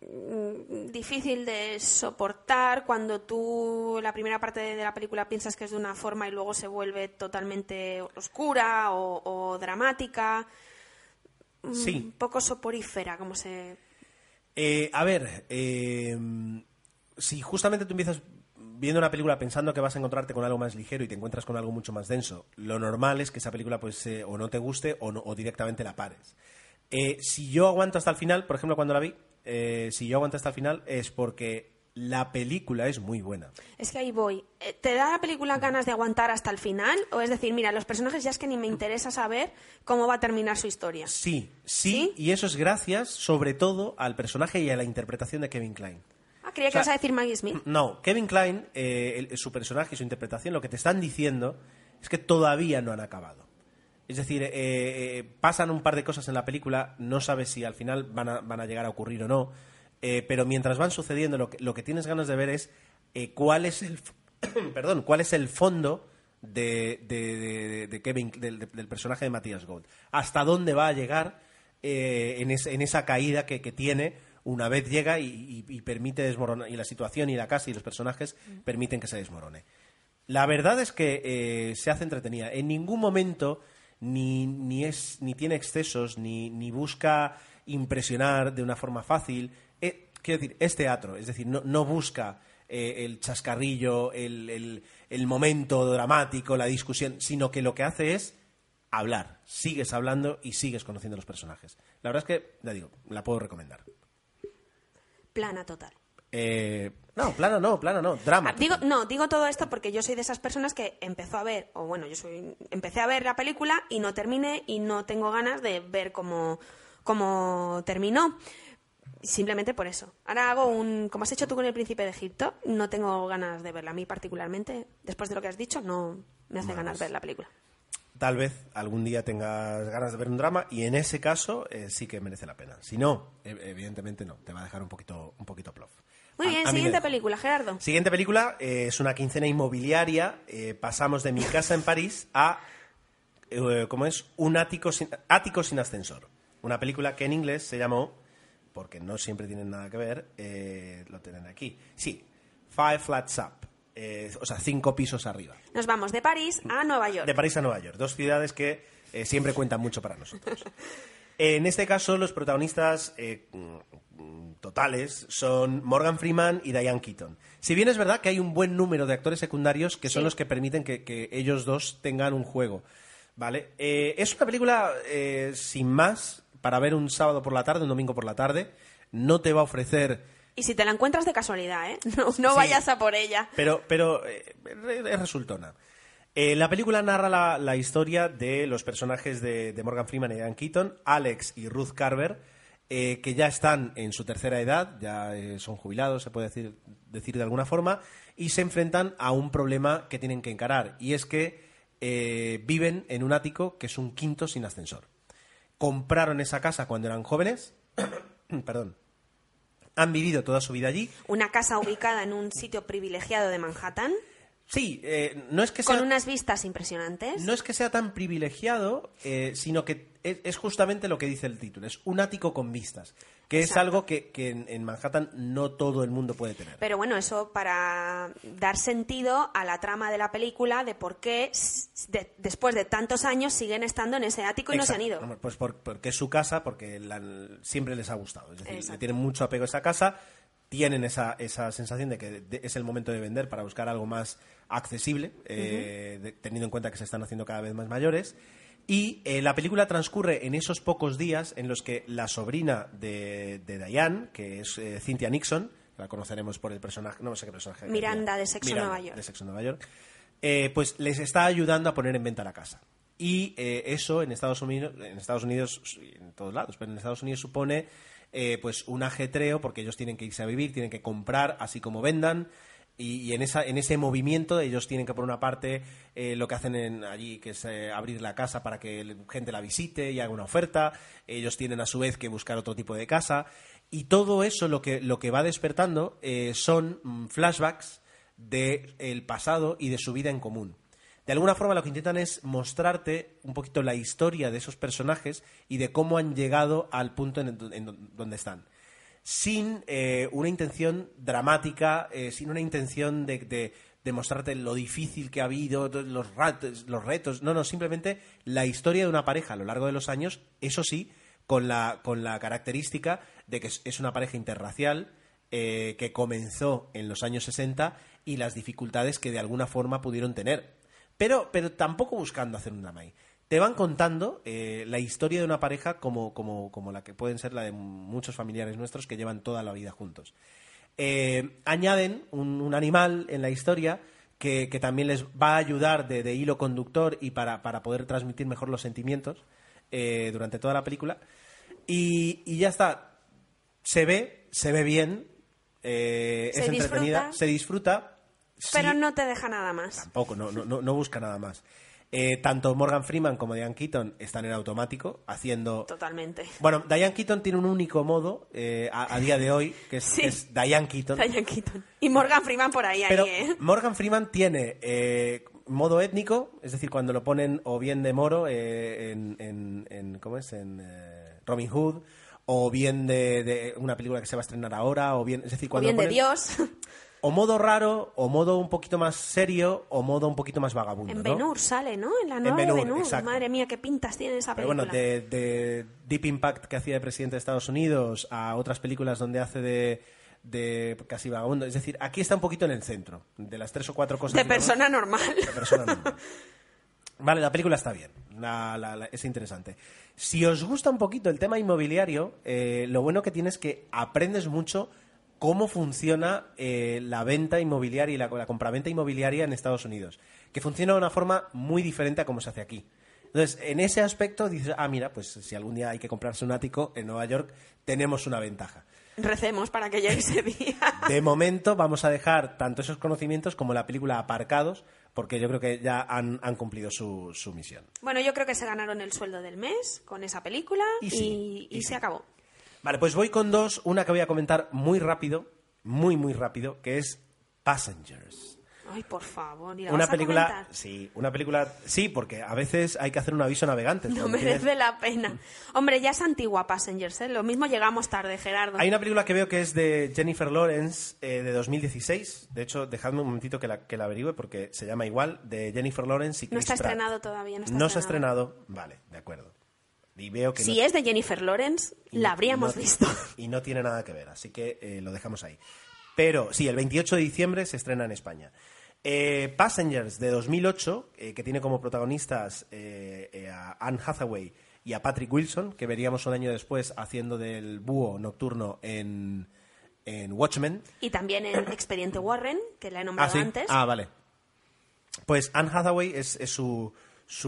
mm, difícil de soportar cuando tú la primera parte de la película piensas que es de una forma y luego se vuelve totalmente oscura o, o dramática. Mm, Sí. poco soporífera, como se... Eh, a ver, eh, si justamente tú empiezas viendo una película pensando que vas a encontrarte con algo más ligero y te encuentras con algo mucho más denso, lo normal es que esa película pues eh, o no te guste o, no- o directamente la pares. Eh, si yo aguanto hasta el final, por ejemplo, cuando la vi, eh, si yo aguanto hasta el final es porque la película es muy buena. Es que ahí voy. Eh, ¿Te da la película ganas de aguantar hasta el final? O es decir, mira, los personajes ya es que ni me interesa saber cómo va a terminar su historia. Sí, sí, ¿Sí? y eso es gracias sobre todo al personaje y a la interpretación de Kevin Klein. Ah, creía O que ibas a decir Maggie Smith. No, Kevin Klein, eh, el- su personaje y su interpretación, lo que te están diciendo es que todavía no han acabado. Es decir, eh, eh, pasan un par de cosas en la película, no sabes si al final van a, van a llegar a ocurrir o no, eh, pero mientras van sucediendo, lo que, lo que tienes ganas de ver es cuál es el perdón, cuál es el fondo de, de- de- de Kevin, del, del personaje de Matías Gold. Hasta dónde va a llegar en, es- en esa caída que, que tiene una vez llega y, y- y permite desmoronar, y la situación y la casa y los personajes permiten que se desmorone. La verdad es que eh, se hace entretenida. En ningún momento ni, ni, es, ni tiene excesos, ni, ni busca impresionar de una forma fácil. Eh, quiero decir, es teatro, es decir, no, no busca eh, el chascarrillo, el, el- el momento dramático, la discusión, sino que lo que hace es hablar. Sigues hablando y sigues conociendo los personajes. La verdad es que, ya digo, la puedo recomendar. Plana total. Eh, no, plano no, plano no, drama. Ah, digo, no, digo todo esto porque yo soy de esas personas que empezó a ver, o bueno, yo soy, empecé a ver la película y no terminé y no tengo ganas de ver cómo, cómo terminó. Simplemente por eso. Ahora hago un, como has hecho tú con el príncipe de Egipto, no tengo ganas de verla. A mí particularmente, después de lo que has dicho, no me hace ganas ver la película. Tal vez algún día tengas ganas de ver un drama y en ese caso eh, sí que merece la pena. Si no, ev- evidentemente no, te va a dejar un poquito, un poquito plof. Muy bien, a siguiente película, Gerardo. Siguiente película eh, es una quincena inmobiliaria. eh, pasamos de mi casa en París a, eh, ¿cómo es? Un ático sin, ático sin ascensor. Una película que en inglés se llamó, porque no siempre tienen nada que ver, eh, lo tienen aquí. Sí, Five Flats Up. eh, o sea, cinco pisos arriba. Nos vamos de París a Nueva York. De París a Nueva York, dos ciudades que eh, siempre cuentan mucho para nosotros. En este caso, los protagonistas eh, totales son Morgan Freeman y Diane Keaton. Si bien es verdad que hay un buen número de actores secundarios que son Sí. los que permiten que, que ellos dos tengan un juego. ¿Vale? Eh, es una película eh, sin más para ver un sábado por la tarde, un domingo por la tarde. No te va a ofrecer Y si te la encuentras de casualidad, ¿eh? No, no Sí. vayas a por ella. pero, pero eh, es resultona. Eh, la película narra la, historia de los personajes de, Morgan Freeman y Diane Keaton, Alex y Ruth Carver, eh, que ya están en su tercera edad, ya eh, son jubilados, se puede decir, decir de alguna forma, y se enfrentan a un problema que tienen que encarar, y es que viven en un ático que es un quinto sin ascensor. Compraron esa casa cuando eran jóvenes, perdón, han vivido toda su vida allí, Una casa ubicada en un sitio privilegiado de Manhattan, Sí, eh, no es que sea con unas vistas impresionantes. no es que sea tan privilegiado, eh, sino que es, es justamente lo que dice el título, es un ático con vistas, que es algo que, que en, en Manhattan no todo el mundo puede tener. Pero bueno, eso para dar sentido a la trama de la película de por qué de- después de tantos años siguen estando en ese ático y no se han ido. Pues por- porque es su casa, porque la- siempre les ha gustado. Es decir, le tienen mucho apego a esa casa, tienen esa, esa sensación de que de- es el momento de vender para buscar algo más accesible, eh, de- teniendo en cuenta que se están haciendo cada vez más mayores. Y eh, la película transcurre en esos pocos días en los que la sobrina de, de Diane, que es eh, Cynthia Nixon, la conoceremos por el personaje, no sé qué personaje. Miranda de Sexo Miranda, Nueva York. de Sexo Nueva York, eh, pues les está ayudando a poner en venta la casa. Y eh, eso en Estados Unidos, en Estados Unidos, en todos lados, pero en Estados Unidos supone eh, pues un ajetreo porque ellos tienen que irse a vivir, tienen que comprar así como vendan. Y, en, esa, en ese movimiento ellos tienen que por una parte eh, lo que hacen en- allí que es eh, abrir la casa para que gente la visite y haga una oferta ellos tienen a su vez que buscar otro tipo de casa y todo eso lo que, lo que va despertando eh, son mm, flashbacks del pasado y de su vida en común. De alguna forma lo que intentan es mostrarte un poquito la historia de esos personajes y de cómo han llegado al punto en, donde están. Sin eh, una intención dramática, eh, sin una intención de, mostrarte lo difícil que ha habido, los, ratos, los retos. No, no, simplemente la historia de una pareja a lo largo de los años, eso sí, con la, con la característica de que es, una pareja interracial eh, que comenzó en los años 60 y las dificultades que de alguna forma pudieron tener. Pero, pero tampoco buscando hacer un drama Te van contando eh, la historia de una pareja como, como, como, la que pueden ser la de muchos familiares nuestros que llevan toda la vida juntos. Eh, añaden un, animal en la historia que, que, también les va a ayudar de, de hilo conductor y para, para, poder transmitir mejor los sentimientos durante toda la película. Y, y ya está. Se ve, se ve bien, eh, es entretenida, se disfruta. Pero no te deja nada más. Tampoco, no, no, no busca nada más. Eh, tanto Morgan Freeman como Diane Keaton están en automático haciendo. Totalmente. Bueno, Diane Keaton tiene un único modo eh, a, día de hoy, que es, Diane Keaton. Diane Keaton. Y Morgan Freeman por ahí, Pero ahí, ¿eh? Morgan Freeman tiene modo étnico, es decir, cuando lo ponen o bien de moro en, en, en, ¿Cómo es? En Robin Hood o bien de, una película que se va a estrenar ahora, o bien, es decir, cuando o bien de Dios. O modo raro, o modo un poquito más serio, o modo un poquito más vagabundo. En Ben-Hur sale, ¿no? En la nueva Ben de Madre mía, qué pintas tiene esa película. Pero bueno, de, Deep Impact que hacía de presidente de Estados Unidos a otras películas donde hace de, de casi vagabundo. Es decir, aquí está un poquito en el centro, de las tres o cuatro cosas. De persona normal. De persona normal. Vale, la película está bien, es interesante. Si os gusta un poquito el tema inmobiliario, eh, lo bueno que tienes es que aprendes mucho cómo funciona eh, la venta inmobiliaria y la, la compraventa inmobiliaria en Estados Unidos, que funciona de una forma muy diferente a como se hace aquí. Entonces, en ese aspecto dices, ah, mira, pues si algún día hay que comprarse un ático en Nueva York, tenemos una ventaja. Recemos para que llegue ese día. De momento vamos a dejar tanto esos conocimientos como la película aparcados porque yo creo que ya han, cumplido su, misión. Bueno, yo creo que se ganaron el sueldo del mes con esa película y, se acabó. Vale, pues voy con dos. Una que voy a comentar muy rápido, muy, muy rápido, que es Passengers. Ay, por favor, una película, sí, una película, sí, porque a veces hay que hacer un aviso navegante. No merece la pena. Hombre, ya es antigua Passengers, ¿eh? Lo mismo llegamos tarde, Gerardo. Hay una película que veo que es de Jennifer Lawrence eh, de 2016. De hecho, dejadme un momentito que la, que la averigüe porque se llama igual, de Jennifer Lawrence y Chris No está estrenado todavía, no está No se ha estrenado, vale, de acuerdo. Y veo que si es de Jennifer Lawrence, la habríamos visto. Y no tiene nada que ver, así que eh, lo dejamos ahí. Pero sí, el 28 de diciembre se estrena en España. Eh, Passengers de 2008, eh, que tiene como protagonistas a Anne Hathaway y a Patrick Wilson, que veríamos un año después haciendo del búho nocturno en, Watchmen. Y también en Expediente Warren, que la he nombrado ah, antes. Ah, vale. Pues Anne Hathaway es, su,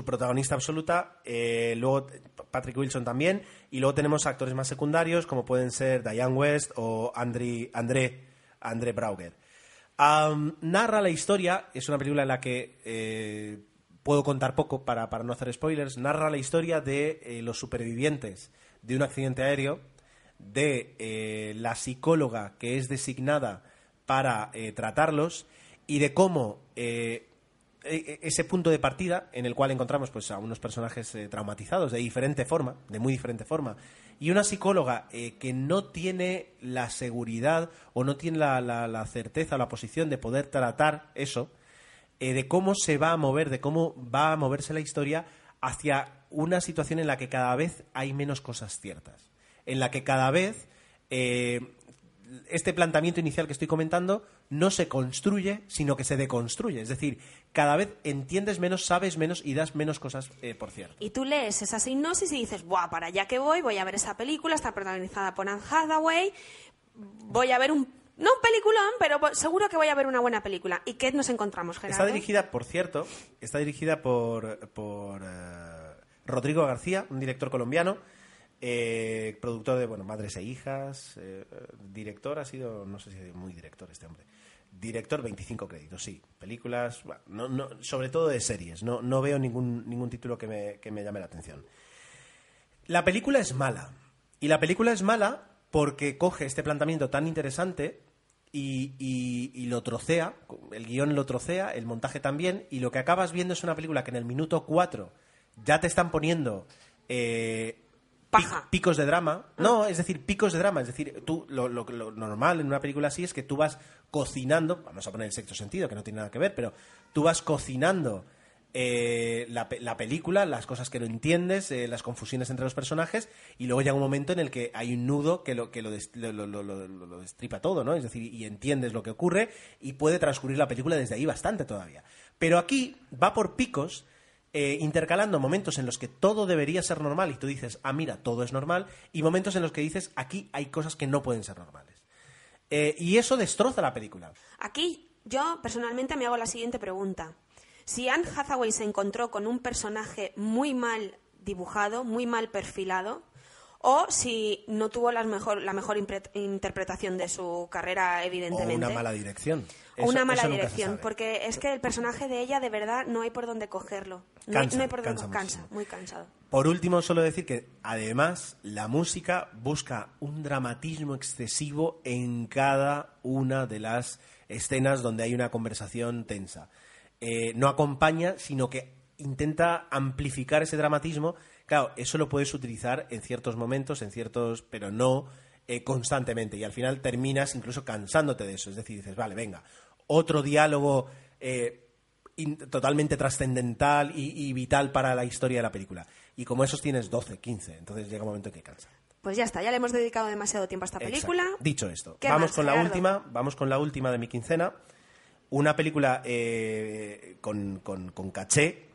protagonista absoluta, luego Patrick Wilson también, y luego tenemos actores más secundarios como pueden ser Diane West o André, André, André Brauger. Narra la historia, es una película en la que eh, puedo contar poco para, no hacer spoilers, narra la historia de eh, los supervivientes de un accidente aéreo, de eh, la psicóloga que es designada para tratarlos y de cómo ese punto de partida en el cual encontramos pues a unos personajes eh, traumatizados de diferente forma, de muy diferente forma, y una psicóloga eh, que no tiene la seguridad o no tiene la, la, certeza o la posición de poder tratar eso, eh, de cómo se va a mover, de cómo va a moverse la historia hacia una situación en la que cada vez hay menos cosas ciertas, en la que cada vez este planteamiento inicial que estoy comentando no se construye, sino que se deconstruye. Es decir, cada vez entiendes menos, sabes menos y das menos cosas eh, por cierto. Y tú lees esa hipnosis y dices, ¡buah, para allá que voy! Voy a ver esa película, está protagonizada por Anne Hathaway, voy a ver un no un peliculón, pero seguro que voy a ver una buena película. ¿Y qué nos encontramos, Gerardo? Está dirigida, por cierto, está dirigida por, por eh, Rodrigo García, un director colombiano, eh, productor de bueno Madres e Hijas, eh, director ha sido, no sé si es muy director este hombre. Director 25 créditos, sí. Películas, no, no, sobre todo de series. No, no veo ningún, ningún título que me, que me llame la atención. La película es mala. Y la película es mala porque coge este planteamiento tan interesante y, y- lo trocea, el guion lo trocea, el montaje también, y lo que acabas viendo es una película que en el minuto 4 ya te están poniendo eh, Paja. picos de drama. No, es decir, picos de drama. Es decir, tú, lo, lo- lo normal en una película así es que tú vas cocinando, vamos a poner el sexto sentido, que no tiene nada que ver, pero tú vas cocinando eh, la, la película, las cosas que no entiendes, eh, las confusiones entre los personajes, y luego llega un momento en el que hay un nudo que lo, que lo, des- lo- lo- lo- lo- lo destripa todo, ¿no? Es decir, y entiendes lo que ocurre y puede transcurrir la película desde ahí bastante todavía. Pero aquí va por picos eh, intercalando momentos en los que todo debería ser normal y tú dices, ah, mira, todo es normal, y momentos en los que dices, aquí hay cosas que no pueden ser normales. Eh, y eso destroza la película. Aquí yo personalmente me hago la siguiente pregunta. Si Anne Hathaway se encontró con un personaje muy mal dibujado, muy mal perfilado, o si no tuvo las mejor, la mejor interpretación de su carrera, O evidentemente. una mala dirección. O una mala dirección, porque es que el personaje de ella de verdad no hay por dónde cogerlo. No, hay- Cansa, no hay por dónde cansa cansa, muy cansado. Por último, solo decir que además la música busca un dramatismo excesivo en cada una de las escenas donde hay una conversación tensa. Eh, no acompaña, sino que intenta amplificar ese dramatismo. Claro, eso lo puedes utilizar en ciertos momentos, en ciertos, pero no eh, constantemente. Y al final terminas incluso cansándote de eso. Es decir, dices, vale, venga, otro diálogo eh, in- totalmente trascendental y, y vital para la historia de la película. Y como esos tienes 12, 15, entonces llega un momento en que cansa. Pues ya está, ya le hemos dedicado demasiado tiempo a esta Exacto. película. Dicho esto, ¿Qué vamos más, con la última, vamos con la última de mi quincena. Una película eh, con, con- con caché,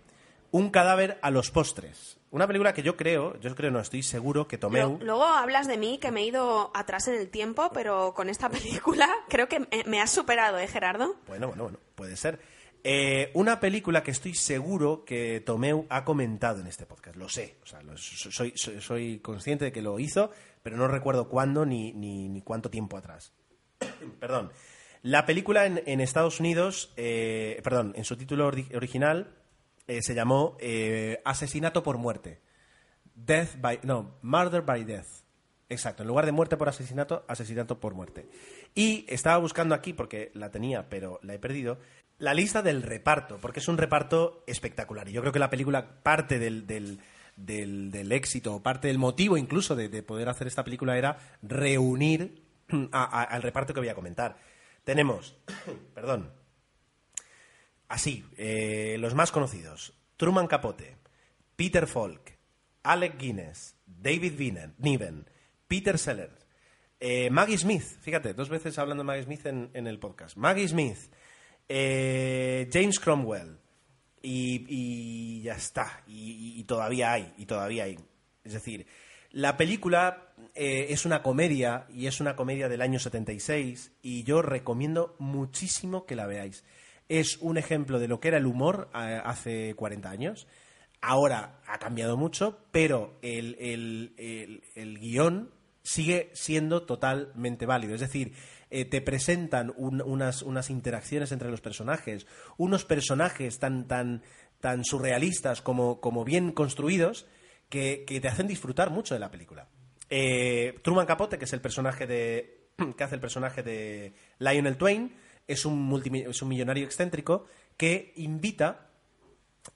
Un cadáver a los postres. Una película que yo creo, yo creo, no estoy seguro que Tomeu. Luego hablas de mí, que me he ido atrás en el tiempo, pero con esta película creo que me, me has superado, ¿eh, Gerardo? Bueno, bueno, bueno, puede ser. Eh, una película que estoy seguro que Tomeu ha comentado en este podcast. Lo sé, o sea, lo- soy, soy, soy consciente de que lo hizo, pero no recuerdo cuándo ni, ni, ni cuánto tiempo atrás. perdón. La película en, en Estados Unidos, eh, perdón, en su título ori- original eh, se llamó eh, Asesinato por muerte. Death by. No, Murder by Death. Exacto, en lugar de muerte por asesinato, asesinato por muerte. Y estaba buscando aquí, porque la tenía, pero la he perdido, la lista del reparto, porque es un reparto espectacular. Y yo creo que la película, parte del, del, del- del éxito, o parte del motivo incluso de, de poder hacer esta película era reunir a- al reparto que voy a comentar. Tenemos, perdón, así, eh, los más conocidos: Truman Capote, Peter Falk, Alec Guinness, David Niven, Peter Sellers, eh, Maggie Smith, fíjate, dos veces hablando de Maggie Smith en, el podcast. Maggie Smith, eh, James Cromwell, y, y ya está, y, todavía hay, y todavía hay. Es decir, la película es una comedia, y es una comedia del año 76, y yo recomiendo muchísimo que la veáis. Es un ejemplo de lo que era el humor eh, hace 40 años. Ahora ha cambiado mucho, pero el, el- el- guion sigue siendo totalmente válido. Es decir, eh, te presentan un- unas, unas interacciones entre los personajes, unos personajes tan, tan, tan surrealistas como, como bien construidos que, que te hacen disfrutar mucho de la película. Eh, Truman Capote, que es el personaje de. que hace el personaje de Lionel Twain, es un, es un millonario excéntrico que invita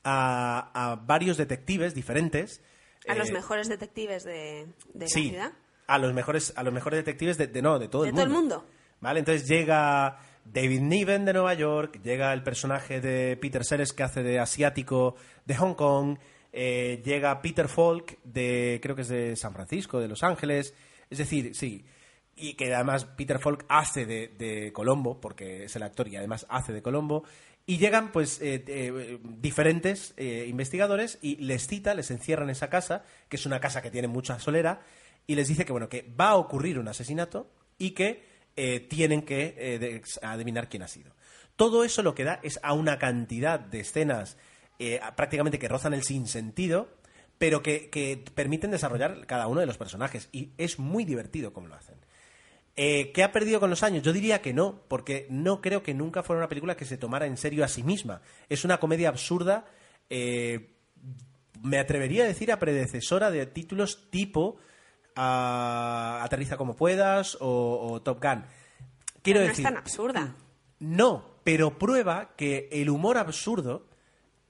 a, a varios detectives diferentes. A los eh, mejores detectives de, de sí, la ciudad. a los mejores, a los mejores detectives de, de- no, de todo De el todo mundo. el mundo. Vale, entonces llega David Niven de Nueva York, llega el personaje de Peter Sellers que hace de asiático de Hong Kong, eh, llega Peter Falk de, creo que es de San Francisco, de Los Ángeles, es decir, sí, y que además Peter Falk hace de, Colombo, porque es el actor y además hace de Colombo, y llegan pues eh, eh, diferentes eh, investigadores y les cita, les encierran en esa casa, que es una casa que tiene mucha solera, y les dice que bueno, que va a ocurrir un asesinato y que eh, tienen que adivinar quién ha sido. Todo eso lo que da es a una cantidad de escenas prácticamente que rozan el sinsentido, pero que, que permiten desarrollar cada uno de los personajes. Y es muy divertido como lo hacen. Eh, ¿Qué ha perdido con los años? Yo diría que no, porque no creo que nunca fuera una película que se tomara en serio a sí misma. Es una comedia absurda, eh, me atrevería a decir a predecesora de títulos tipo ah, Aterriza como puedas o, o Top Gun. Quiero no decir, es tan absurda. No, pero prueba que el humor absurdo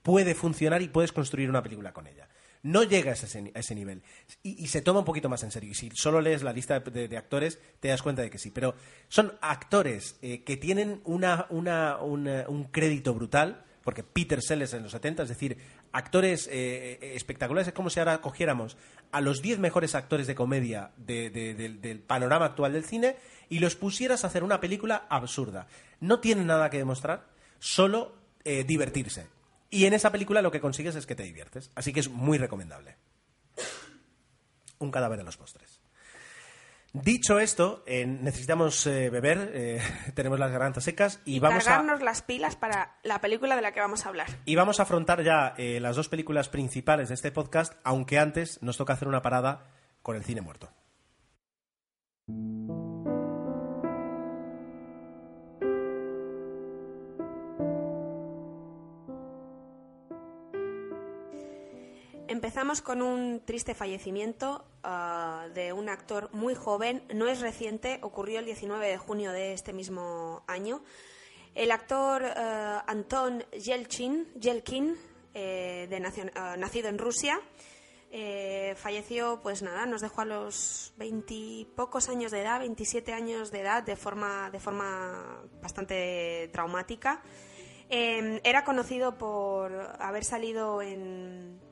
puede funcionar y puedes construir una película con ella. No llega a ese, a ese nivel. Y, se toma un poquito más en serio. Y si solo lees la lista de, de- actores, te das cuenta de que sí. Pero son actores eh, que tienen una, una- un crédito brutal, porque Peter Sellers en los 70, es decir, actores eh, eh, espectaculares. Es como si ahora cogiéramos a los 10 mejores actores de comedia de- de- del- del panorama actual del cine y los pusieras a hacer una película absurda. No tienen nada que demostrar, solo eh, divertirse. Y en esa película lo que consigues es que te diviertes. Así que es muy recomendable. Un cadáver en los postres. Dicho esto, eh, necesitamos eh, beber, eh, tenemos las gargantas secas y, Y, vamos a, cargarnos las pilas para la película de la que vamos a hablar. y vamos a afrontar ya las dos películas principales de este podcast, aunque antes nos toca hacer una parada con el cine muerto. Empezamos con un triste fallecimiento ah, de un actor muy joven. No es reciente, ocurrió el 19 de junio de este mismo año. El actor ah, Anton Yelchin, Yelkin, eh, de nacion- ah, nacido en Rusia, eh, falleció, pues nada, nos dejó a los veintipocos años de edad, 27 años de edad, de forma, de forma bastante traumática. Eh, era conocido por haber salido en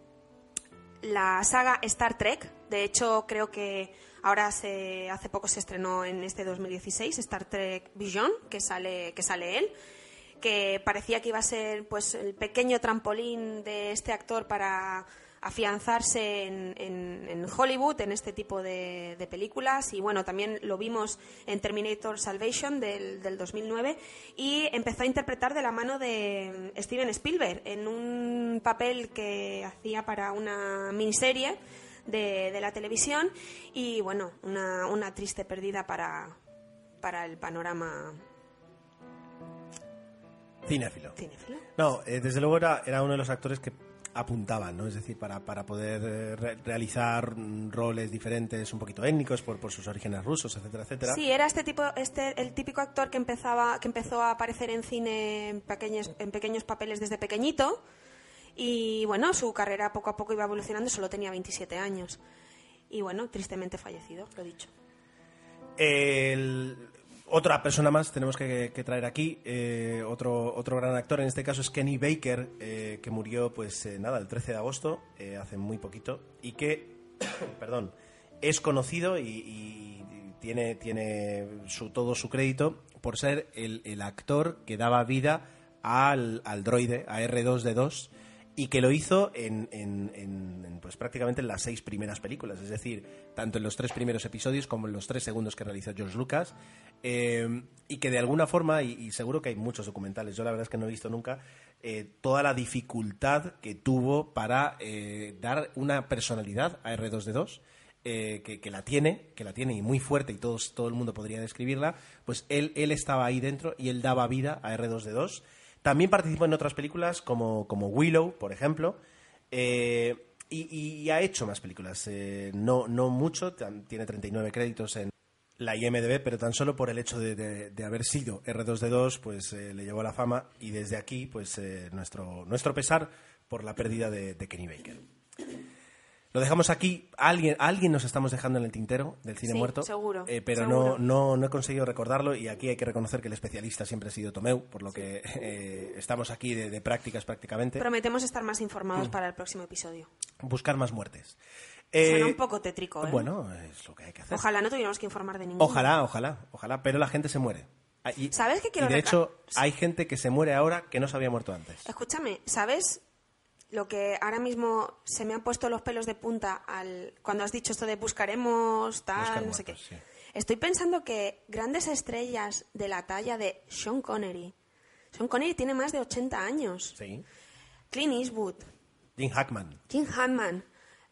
la saga Star Trek. De hecho, creo que ahora se, hace poco se estrenó en este 2016 Star Trek Vision, que sale, que sale él, que parecía que iba a ser pues el pequeño trampolín de este actor para afianzarse en, en- en Hollywood en este tipo de, de películas y bueno también lo vimos en Terminator Salvation del, del 2009 y empezó a interpretar de la mano de Steven Spielberg en un papel que hacía para una miniserie de, de la televisión y bueno una, una triste pérdida para, para el panorama Cinéfilo. cinéfilo. No, eh, desde luego era, era uno de los actores que apuntaban, ¿no? Es decir, para, para poder eh, re- realizar roles diferentes, un poquito étnicos por, por sus orígenes rusos, etcétera, etcétera. Sí, era este tipo, este, el típico actor que empezaba, que empezó a aparecer en cine en pequeños, en pequeños papeles desde pequeñito. Y bueno, su carrera poco a poco iba evolucionando, solo tenía 27 años. Y bueno, tristemente fallecido, lo dicho. El- otra persona más tenemos que, traer aquí, eh, otro, otro gran actor, en este caso es Kenny Baker, eh, que murió, pues eh, nada, el 13 de agosto, eh, hace muy poquito, y que, perdón, es conocido y, y tiene, tiene su, todo su crédito por ser el, el actor que daba vida al, al droide, a R2D2, y que lo hizo en, en- pues prácticamente en las seis primeras películas, es decir, tanto en los tres primeros episodios como en los tres segundos que realizó George Lucas, eh, y que de alguna forma, y, seguro que hay muchos documentales, yo la verdad es que no he visto nunca, eh, toda la dificultad que tuvo para eh, dar una personalidad a R2D2, eh, que, que la tiene, que la tiene y muy fuerte y todos, todo el mundo podría describirla, pues él, él estaba ahí dentro y él daba vida a R2D2. También participó en otras películas como, como Willow, por ejemplo, eh, y, ha hecho más películas. eh, no, no mucho, tiene 39 créditos en la IMDB, pero tan solo por el hecho de, haber sido R2D2, pues eh, le llevó a la fama y desde aquí, pues nuestro, nuestro pesar por la pérdida de Kenny Baker. Lo dejamos aquí. Alguien, alguien nos estamos dejando en el tintero del cine Sí, muerto. seguro, eh, pero seguro. No, no, no he conseguido recordarlo y aquí hay que reconocer que el especialista siempre ha sido Tomeu, por lo que eh, estamos aquí de, de prácticas prácticamente. Prometemos estar más informados para el próximo episodio. Buscar más muertes. Suena Eh, un poco tétrico, ¿eh? Bueno, es lo que hay que hacer. Ojalá no tuviéramos que informar de ninguno. Ojalá, ojalá, ojalá, pero la gente se muere. Ah, y- ¿Sabes qué quiero Y de hecho, hay gente que se muere ahora que no se había muerto antes. Escúchame, ¿sabes lo que ahora mismo se me han puesto los pelos de punta al cuando has dicho esto de buscaremos tal, Buscar no sé qué? sí. Estoy pensando que grandes estrellas de la talla de Sean Connery. Sean Connery tiene más de 80 años. Sí. Clint Eastwood, Jim Hackman. Jim Hammond,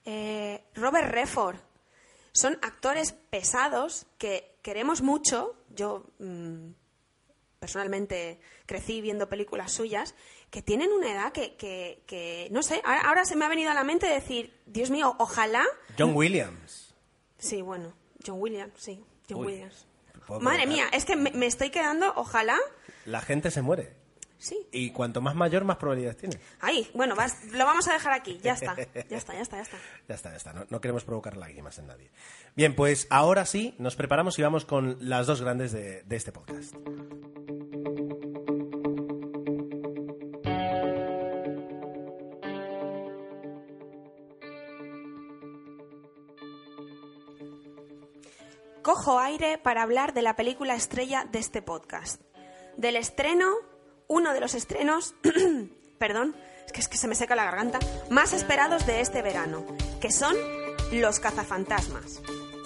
eh, Robert Redford. Son actores pesados que queremos mucho. Yo mm, personalmente crecí viendo películas suyas que tienen una edad que, que- que, no sé, ahora, ahora se me ha venido a la mente decir, Dios mío, ojalá. John Williams. Sí, bueno, John Williams, sí, John Uy. Williams. Madre mía, es que me, me estoy quedando, ojalá. La gente se muere. Sí. Y cuanto más mayor, más probabilidades tiene. Ahí, bueno, vas- lo vamos a dejar aquí. Ya está, ya está, ya está, ya está. Ya está, ya está. No, no queremos provocar lágrimas en nadie. Bien, pues ahora sí, nos preparamos y vamos con las dos grandes de, de este podcast. Cojo aire para hablar de la película estrella de este podcast. Del estreno, uno de los estrenos, perdón, es que, es que se me seca la garganta, más esperados de este verano, que son Los cazafantasmas.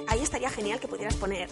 Ahí estaría genial que pudieras poner.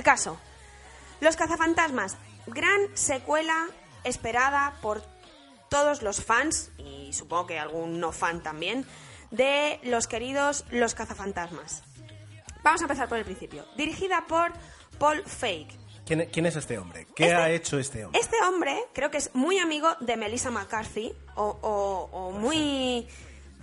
El caso. Los cazafantasmas, gran secuela esperada por todos los fans, y supongo que algún no fan también, de los queridos Los cazafantasmas. Vamos a empezar por el principio. Dirigida por Paul Feig. ¿Quién, quién es este hombre? ¿Qué Este- ha hecho este hombre? Este hombre creo que es muy amigo de Melissa McCarthy o, o- o muy,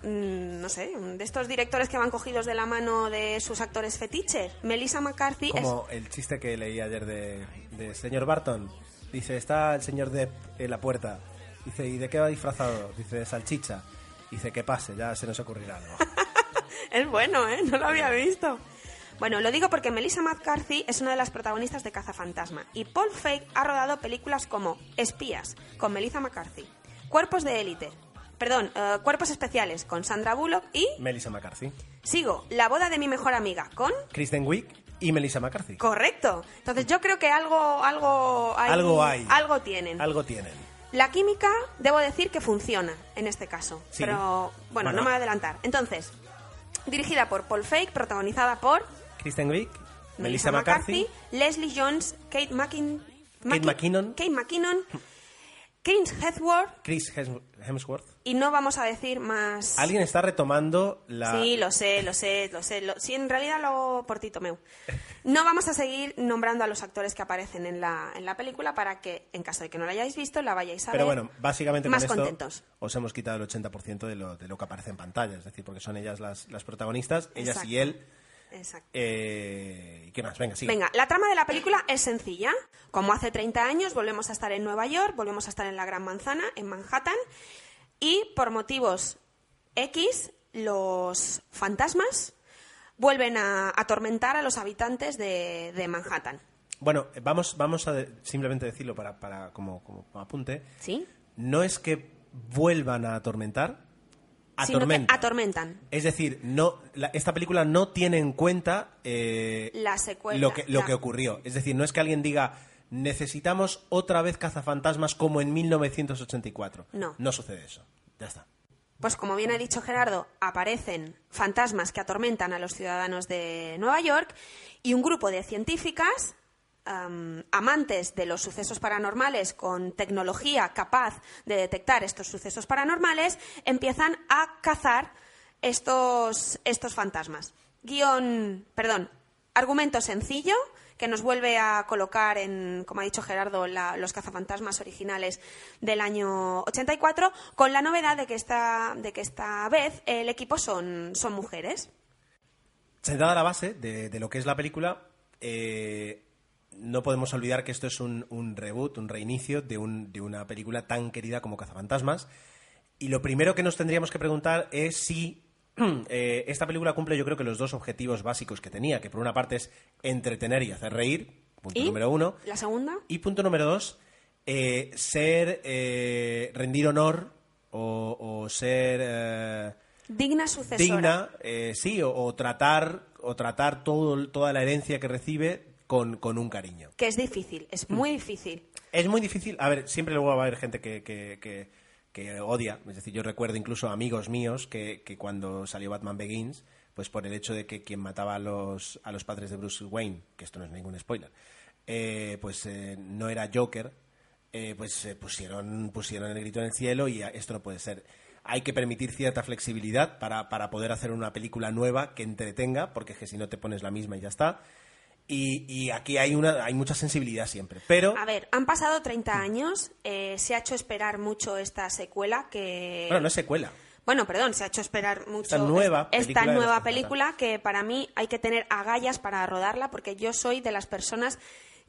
no sé, de estos directores que van cogidos de la mano de sus actores fetiches. Melissa McCarthy es... Como el chiste que leí ayer de, de señor Barton. Dice, está el señor Depp en la puerta. Dice, ¿y de qué va disfrazado? Dice, de salchicha. Dice, que pase, ya se nos ocurrirá algo. Es bueno, ¿eh? No lo había visto. Bueno, lo digo porque Melissa McCarthy es una de las protagonistas de Cazafantasma y Paul Feig ha rodado películas como Espías con Melissa McCarthy, Cuerpos de élite, perdón, eh, Cuerpos especiales con Sandra Bullock y Melissa McCarthy. sigo La boda de mi mejor amiga con Kristen Wiig y Melissa McCarthy. Correcto. Entonces yo creo que algo algo hay, Algo hay. algo tienen. Algo tienen. La química, debo decir que funciona en este caso. Sí. Pero bueno, Bueno. no me voy a adelantar. Entonces, dirigida por Paul Feig, protagonizada por Kristen Wiig, Melissa Melissa McCarthy, McCarthy, Leslie Jones, Kate, Mackin- Kate Mackin- McKinnon. Kate McKinnon, Chris Hemsworth Chris Hems- Hemsworth. y no vamos a decir más. Alguien está retomando la... Sí, lo sé, lo sé, lo sé. Lo... Sí, en realidad lo por Tito Meu. No vamos a seguir nombrando a los actores que aparecen en la, en la película para que, en caso de que no la hayáis visto, la vayáis a Pero ver. bueno, básicamente más con esto contentos. os hemos quitado el 80% de lo, de lo que aparece en pantalla. Es decir, porque son ellas las, las protagonistas, ellas Exacto. y él. Exacto. Eh, ¿y ¿Qué más? Venga, sigue. Venga, la trama de la película es sencilla. Como hace 30 años, volvemos a estar en Nueva York, volvemos a estar en la Gran Manzana, en Manhattan, y por motivos X, los fantasmas vuelven a atormentar a los habitantes de, de Manhattan. Bueno, vamos, vamos a de- simplemente decirlo para, para como, como apunte. ¿Sí? No es que vuelvan a atormentar, Sino que atormentan. atormentan. Es decir, no, la- esta película no tiene en cuenta eh, La secuela, lo, que, lo la- que ocurrió. Es decir, no es que alguien diga necesitamos otra vez cazafantasmas como en 1984. No. No sucede eso. Ya está. Pues como bien ha dicho Gerardo, aparecen fantasmas que atormentan a los ciudadanos de Nueva York y un grupo de científicas am, amantes de los sucesos paranormales con tecnología capaz de detectar estos sucesos paranormales empiezan a cazar estos, estos fantasmas. Guión, perdón, argumento sencillo que nos vuelve a colocar en, como ha dicho Gerardo, los cazafantasmas originales del año 84, con la novedad de que esta, de que esta vez el equipo son, son mujeres. Sentada la base de, de lo que es la película, eh, no podemos olvidar que esto es un, un reboot, un reinicio de, un- de una película tan querida como Cazafantasmas. Y lo primero que nos tendríamos que preguntar es si eh, esta película cumple, yo creo que los dos objetivos básicos que tenía, que por una parte es entretener y hacer reír, punto ¿Y? número uno. La segunda, Y punto número dos, eh, ser, eh, rendir honor o, o ser... digna sucesora. digna, sí, o, o tratar, o tratar todo, toda la herencia que recibe con, con un cariño. Que es difícil, es muy difícil. Es muy difícil, a ver, siempre luego va a haber gente que, que, que- que odia, es decir, yo recuerdo incluso amigos míos que, que cuando salió Batman Begins, pues por el hecho de que quien mataba a los, a los padres de Bruce Wayne, que esto no es ningún spoiler, eh, pues eh, no era Joker, eh, pues pusieron, pusieron el grito en el cielo y esto no puede ser. Hay que permitir cierta flexibilidad para, para poder hacer una película nueva que entretenga, porque es que si no te pones la misma y ya está. Y, y aquí hay, una, hay mucha sensibilidad siempre. Pero, A ver, han pasado 30 años, eh, se ha hecho esperar mucho esta secuela que... bueno, no es secuela. Bueno, perdón, se ha hecho esperar mucho Esta nueva esta película de nueva película que para mí hay que tener agallas para rodarla porque yo soy de las personas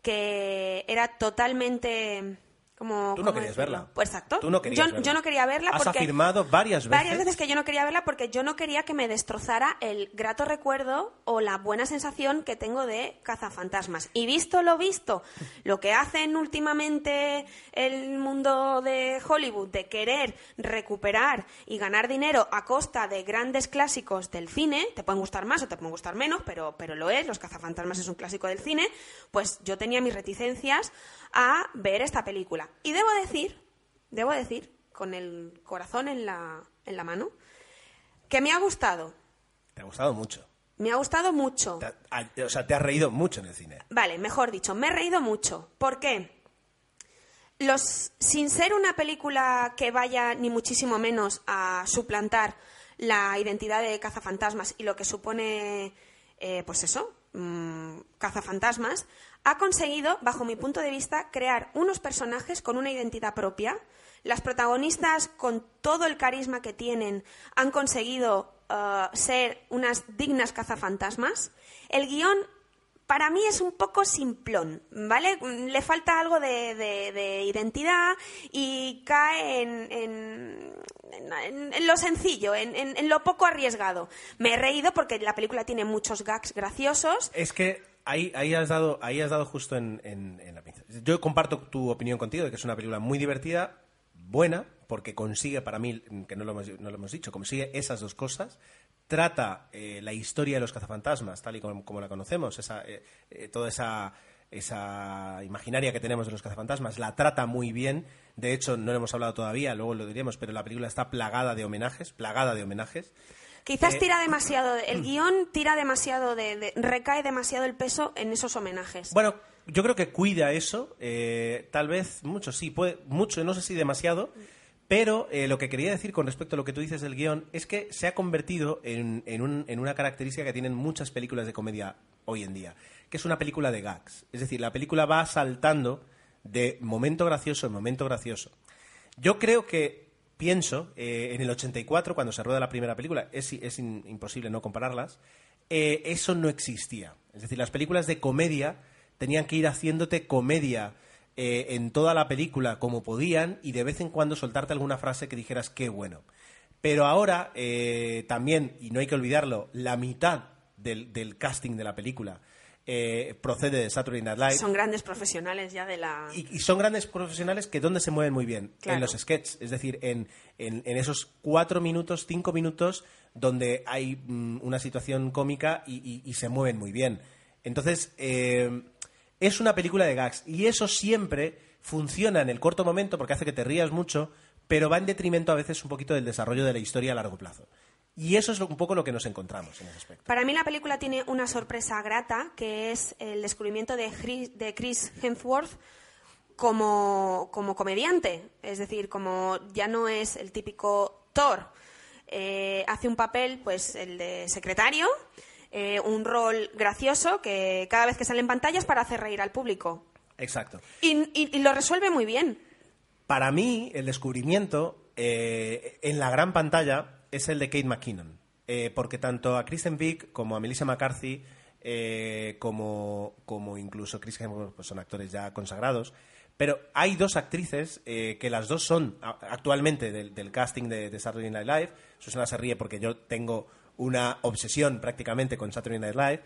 que era totalmente como Tú no ¿cómo querías decirlo? verla. Pues exacto. Tú no querías yo, verla. yo no quería verla Has porque afirmado varias veces. varias veces que yo no quería verla porque yo no quería que me destrozara el grato recuerdo o la buena sensación que tengo de cazafantasmas. Y visto lo visto, lo que hacen últimamente el mundo de Hollywood de querer recuperar y ganar dinero a costa de grandes clásicos del cine, te pueden gustar más o te pueden gustar menos, pero, pero lo es, Los cazafantasmas es un clásico del cine, pues yo tenía mis reticencias a ver esta película. Y debo decir, debo decir, con el corazón en la, en la mano, que me ha gustado. Te ha gustado mucho. Me ha gustado mucho. Ha- a- o sea, te has reído mucho en el cine. Vale, mejor dicho, me he reído mucho. ¿Por qué? Los, sin ser una película que vaya ni muchísimo menos a suplantar la identidad de cazafantasmas y lo que supone, eh, pues eso, mm, cazafantasmas, ha conseguido, bajo mi punto de vista, crear unos personajes con una identidad propia. Las protagonistas, con todo el carisma que tienen, han conseguido eh, ser unas dignas cazafantasmas. El guion para mí es un poco simplón, ¿vale? Le falta algo de, de- de identidad y cae en, en- en- lo sencillo, en, en- en lo poco arriesgado. Me he reído porque la película tiene muchos gags graciosos. Es que ahí, has, dado, ahí has dado justo en, la pinza. Yo comparto tu opinión contigo de que es una película muy divertida, buena, porque consigue para mí, que no lo hemos, no dicho, consigue esas dos cosas. Trata eh, la historia de los cazafantasmas, tal y como, la conocemos, esa, eh, eh, toda esa, esa imaginaria que tenemos de los cazafantasmas, la trata muy bien. De hecho, no lo hemos hablado todavía, luego lo diríamos, pero la película está plagada de homenajes, plagada de homenajes. Quizás Eh, tira demasiado, el guion tira demasiado de, de- recae demasiado el peso en esos homenajes. Bueno, yo creo que cuida eso, eh, tal vez mucho, sí, puede, mucho, no sé si demasiado, pero eh, lo que quería decir con respecto a lo que tú dices del guion es que se ha convertido en, en un- en una característica que tienen muchas películas de comedia hoy en día, que es una película de gags. Es decir, la película va saltando de momento gracioso en momento gracioso. Yo creo que, pienso, eh, en el 84, cuando se rueda la primera película, es, es imposible no compararlas, eh, eso no existía. Es decir, las películas de comedia tenían que ir haciéndote comedia eh, en toda la película como podían y de vez en cuando soltarte alguna frase que dijeras qué bueno. Pero ahora también, y no hay que olvidarlo, la mitad del, del casting de la película eh, procede de Saturday Night Live. Son grandes profesionales ya de la... Y, y son grandes profesionales que donde se mueven muy bien, Claro. en los sketches, es decir, en, en- en esos cuatro minutos, cinco minutos donde hay mm, una situación cómica y, y- y se mueven muy bien. Entonces, eh, es una película de gags y eso siempre funciona en el corto momento porque hace que te rías mucho, pero va en detrimento a veces un poquito del desarrollo de la historia a largo plazo. Y eso es un poco lo que nos encontramos en ese aspecto. Para mí la película tiene una sorpresa grata, que es el descubrimiento de Chris, de Chris Hemsworth como, como comediante. Es decir, como ya no es el típico Thor. Eh, hace un papel, pues, el de secretario, eh, un rol gracioso que cada vez que sale en pantalla es para hacer reír al público. Exacto. Y, y- y lo resuelve muy bien. Para mí, el descubrimiento eh, en la gran pantalla es el de Kate McKinnon. Eh, porque tanto a Kristen Wiig como a Melissa McCarthy, eh, como, como incluso Chris Hemsworth, pues son actores ya consagrados. Pero hay dos actrices eh, que las dos son actualmente del, del casting de, de Saturday Night Live. Susana se ríe porque yo tengo una obsesión prácticamente con Saturday Night Live.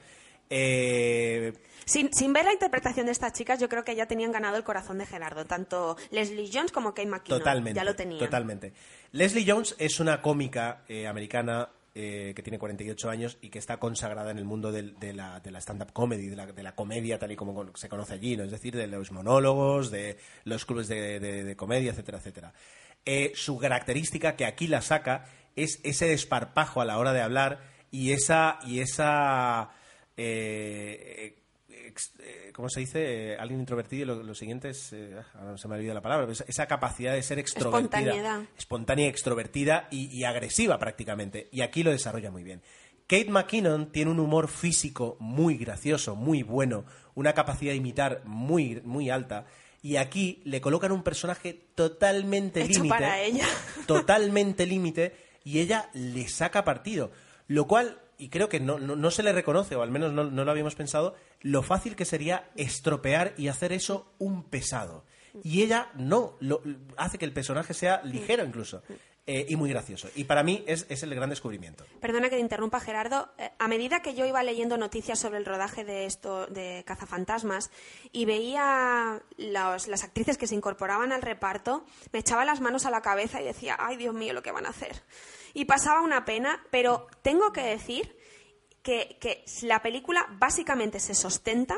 Eh, Sin, sin ver la interpretación de estas chicas, yo creo que ya tenían ganado el corazón de Gerardo. Tanto Leslie Jones como Kate McKinnon. Totalmente. Ya lo tenían. Totalmente. Leslie Jones es una cómica eh, americana eh, que tiene 48 años y que está consagrada en el mundo del- de, la, de la stand-up comedy, de la, de la comedia tal y como se conoce allí, ¿no? es decir, de los monólogos, de los clubes de, de- de comedia, etcétera, etcétera. Eh, su característica que aquí la saca es ese desparpajo a la hora de hablar y esa y esa eh, ex- eh, ¿cómo se dice? Eh, alguien introvertido y lo, lo siguiente es ahora se me ha olvidado la palabra pero esa, capacidad de ser extrovertida espontánea extrovertida y, y agresiva prácticamente y aquí lo desarrolla muy bien Kate McKinnon tiene un humor físico muy gracioso, muy bueno, una capacidad de imitar muy, muy alta. Y aquí le colocan un personaje totalmente límite. para ella. Totalmente límite. Y ella le saca partido. Lo cual, y creo que no, no, no se le reconoce, o al menos no, no lo habíamos pensado, lo fácil que sería estropear y hacer eso un pesado. Y ella no, lo, hace que el personaje sea ligero incluso. eh, y muy gracioso. Y para mí es, es el gran descubrimiento. Perdona que te interrumpa, Gerardo. Eh, a medida que yo iba leyendo noticias sobre el rodaje de esto de Cazafantasmas y veía los- las actrices que se incorporaban al reparto, me echaba las manos a la cabeza y decía, ay Dios mío, lo que van a hacer. Y pasaba una pena, pero tengo que decir que, que la película básicamente se sostenta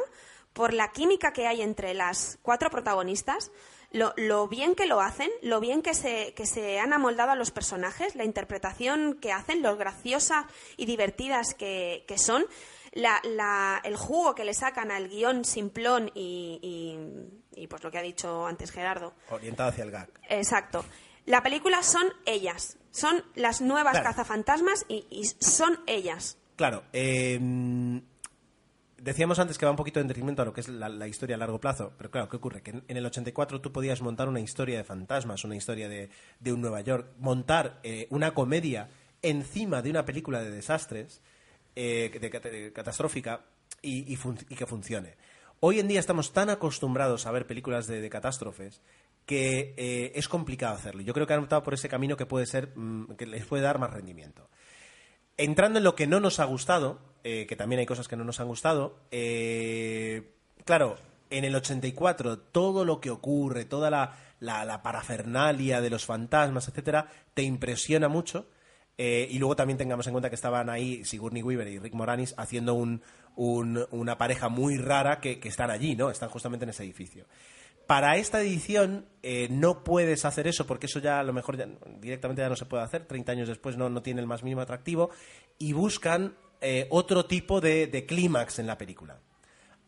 por la química que hay entre las cuatro protagonistas, lo, lo bien que lo hacen, lo bien que se, que se han amoldado a los personajes, la interpretación que hacen, lo graciosas y divertidas que, que son, la- la- el jugo que le sacan al guion simplón y, y- y, pues lo que ha dicho antes Gerardo. Orientado hacia el gag. Exacto. La película son ellas, son las nuevas Claro. cazafantasmas y, y son ellas. Claro, eh, decíamos antes que va un poquito en detrimento a lo que es la, la historia a largo plazo, pero claro, ¿qué ocurre? Que en, en el 84 tú podías montar una historia de fantasmas, una historia de, de un Nueva York, montar eh, una comedia encima de una película de desastres, eh, de, de catastrófica, y, y fun- y que funcione. Hoy en día estamos tan acostumbrados a ver películas de, de catástrofes que eh, es complicado hacerlo. Yo creo que han optado por ese camino que puede ser, mm, que les puede dar más rendimiento. Entrando en lo que no nos ha gustado, eh, que también hay cosas que no nos han gustado, eh, claro, en el 84 todo lo que ocurre, toda la, la- parafernalia de los fantasmas, etcétera, te impresiona mucho. y luego también tengamos en cuenta que estaban ahí Sigourney Weaver y Rick Moranis haciendo un- un- una pareja muy rara que, que están allí, ¿no? Están justamente en ese edificio. Para esta edición eh, no puedes hacer eso porque eso ya a lo mejor ya- directamente ya no se puede hacer. 30 años después no, no tiene el más mínimo atractivo y buscan eh, otro tipo de, de clímax en la película.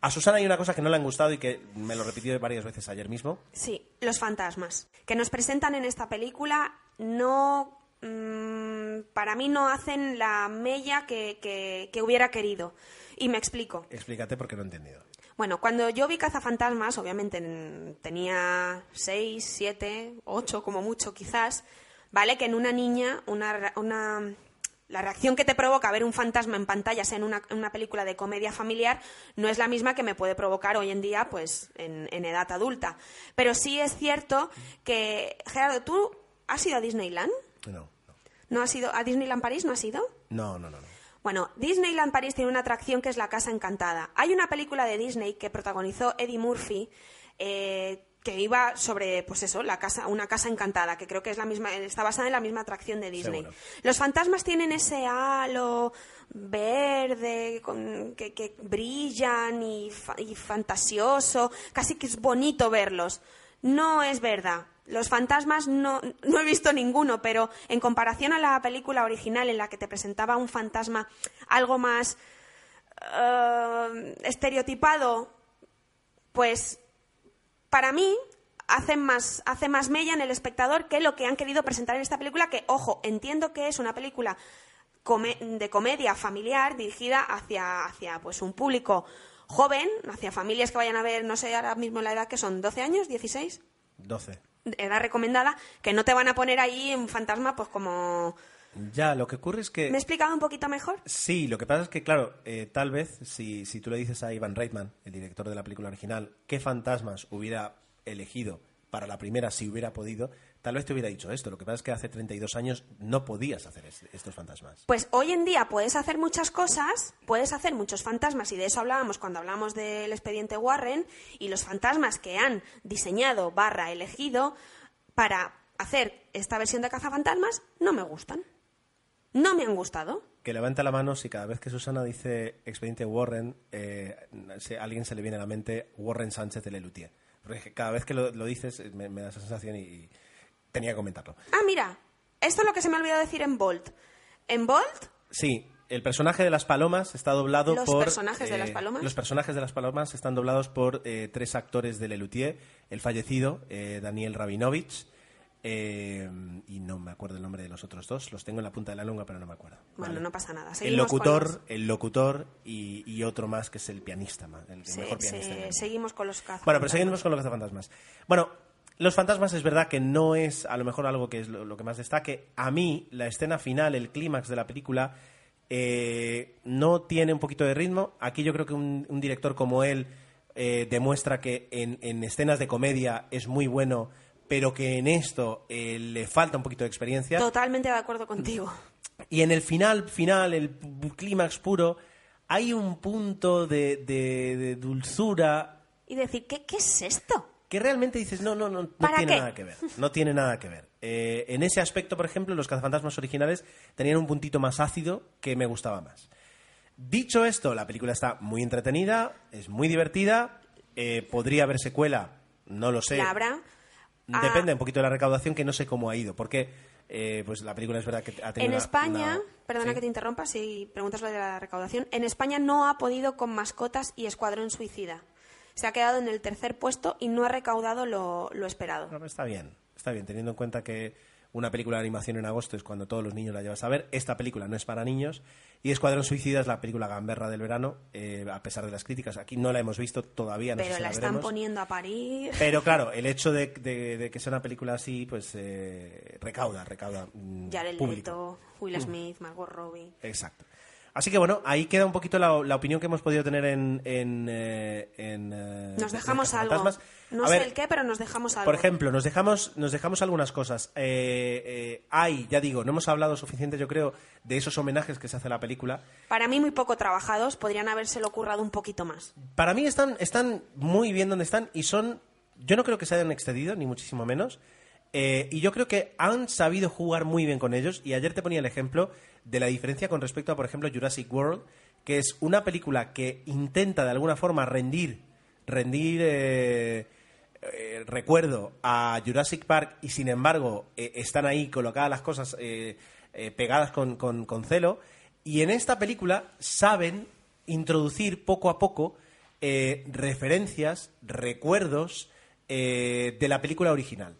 A Susana hay una cosa que no le han gustado y que me lo repitió varias veces ayer mismo. Sí, los fantasmas que nos presentan en esta película no, mm, para mí no hacen la mella que, que- que hubiera querido. Y me explico. Explícate porque no he entendido. Bueno, cuando yo vi Cazafantasmas, obviamente en- tenía 6, 7, 8 como mucho quizás, ¿vale? Que en una niña, una, una- la reacción que te provoca ver un fantasma en pantalla, sea en una, en una película de comedia familiar, no es la misma que me puede provocar hoy en día, pues, en, en edad adulta. Pero sí es cierto que, Gerardo, ¿tú has ido a Disneyland? No, no. ¿No has ido a Disneyland París? ¿No has ido? No, no, no. no. Bueno, Disneyland París tiene una atracción que es la Casa Encantada. Hay una película de Disney que protagonizó Eddie Murphy eh, que iba sobre, pues eso, la casa, una casa encantada, que creo que es la misma, está basada en la misma atracción de Disney. Seguro. Los fantasmas tienen ese halo verde con- que, que brillan y, fa- y fantasioso, casi que es bonito verlos. No es verdad. Los fantasmas no, no he visto ninguno, pero en comparación a la película original en la que te presentaba un fantasma algo más eh, estereotipado, pues para mí hace más, hace más mella en el espectador que lo que han querido presentar en esta película, que, ojo, entiendo que es una película de comedia familiar dirigida hacia, hacia pues un público joven, hacia familias que vayan a ver, no sé ahora mismo la edad que son, 12 años, 16, 12. Edad recomendada, que no te van a poner ahí un fantasma pues como... Ya, lo que ocurre es que... ¿Me he explicado un poquito mejor? Sí, lo que pasa es que, claro, eh, tal vez si, si tú le dices a Ivan Reitman, el director de la película original, qué fantasmas hubiera elegido para la primera si hubiera podido, tal vez te hubiera dicho esto. Lo que pasa es que hace 32 años no podías hacer es- estos fantasmas. Pues hoy en día puedes hacer muchas cosas, puedes hacer muchos fantasmas, y de eso hablábamos cuando hablamos del expediente Warren, y los fantasmas que han diseñado barra elegido para hacer esta versión de cazafantasmas no me gustan. No me han gustado. Que levante la mano si cada vez que Susana dice expediente Warren, eh, a alguien se le viene a la mente Warren Sánchez de Lelutier. Porque cada vez que lo, lo dices eh, me, me da esa sensación y, y tenía que comentarlo. Ah, mira, esto es lo que se me ha olvidado decir en Bolt. En Bolt Sí, el personaje de las palomas está doblado ¿Los por... personajes de las palomas? Los personajes de las palomas están doblados por eh, tres actores de Lelutier. El fallecido, eh, Daniel Rabinovich, eh, y no me acuerdo el nombre de los otros dos. Los tengo en la punta de la lengua, pero no me acuerdo. Bueno, Vale. no pasa nada. El locutor, los- el locutor y, y otro más que es el pianista, el se- mejor pianista. mundo. seguimos con los cazafantasmas. Bueno, pero seguimos con los cazafantasmas. Bueno, los fantasmas es verdad que no es a lo mejor algo que es lo, lo que más destaque. A mí, la escena final, el clímax de la película, eh, no tiene un poquito de ritmo. Aquí yo creo que un, un director como él eh, demuestra que en, en escenas de comedia es muy bueno, pero que en esto eh, le falta un poquito de experiencia. Totalmente de acuerdo contigo. Y en el final, final, el clímax puro, hay un punto de, de- de dulzura Y decir, ¿qué, qué es esto? Que realmente dices, no, no, no, no ¿Para tiene qué? nada que ver. No tiene nada que ver. Eh, en ese aspecto, por ejemplo, los cazafantasmas originales tenían un puntito más ácido que me gustaba más. Dicho esto, la película está muy entretenida, es muy divertida, eh, podría haber secuela, no lo sé. La habrá. Ah, Depende un poquito de la recaudación, que no sé cómo ha ido, porque eh, pues la película es verdad que ha tenido En una- España, una- perdona ¿sí? que te interrumpa si preguntas lo de la recaudación, en España no ha podido con mascotas y Escuadrón Suicida. Se ha quedado en el tercer puesto y no ha recaudado lo, lo esperado. Está bien, está bien, teniendo en cuenta que una película de animación en agosto es cuando todos los niños la llevas a ver. Esta película no es para niños. Y Escuadrón Suicida es la película gamberra del verano, eh, a pesar de las críticas. Aquí no la hemos visto todavía, no sé Pero si la la están veremos. poniendo a parir. Pero claro, el hecho de, de- de que sea una película así, pues eh, recauda, recauda mm, Jared. Leto, Will Smith, Margot Robbie. Exacto. Así que bueno, ahí queda un poquito la, la opinión que hemos podido tener en... en, eh, en, eh, Nos de- dejamos de algo. No A sé ver, el qué, pero nos dejamos algo. por ejemplo, nos dejamos, nos dejamos algunas cosas. Eh, eh, hay, ya digo, no hemos hablado suficiente, yo creo, de esos homenajes que se hace a la película. Para mí muy poco trabajados, podrían habérselo currado un poquito más. Para mí están, están muy bien donde están y son. Yo no creo que se hayan excedido, ni muchísimo menos. Eh, y yo creo que han sabido jugar muy bien con ellos. Y ayer te ponía el ejemplo de la diferencia con respecto a, por ejemplo, Jurassic World, que es una película que intenta de alguna forma rendir, rendir eh, eh, recuerdo a Jurassic Park y sin embargo eh, están ahí colocadas las cosas pegadas con, con- con celo. Y en esta película saben introducir poco a poco referencias, recuerdos de la película original.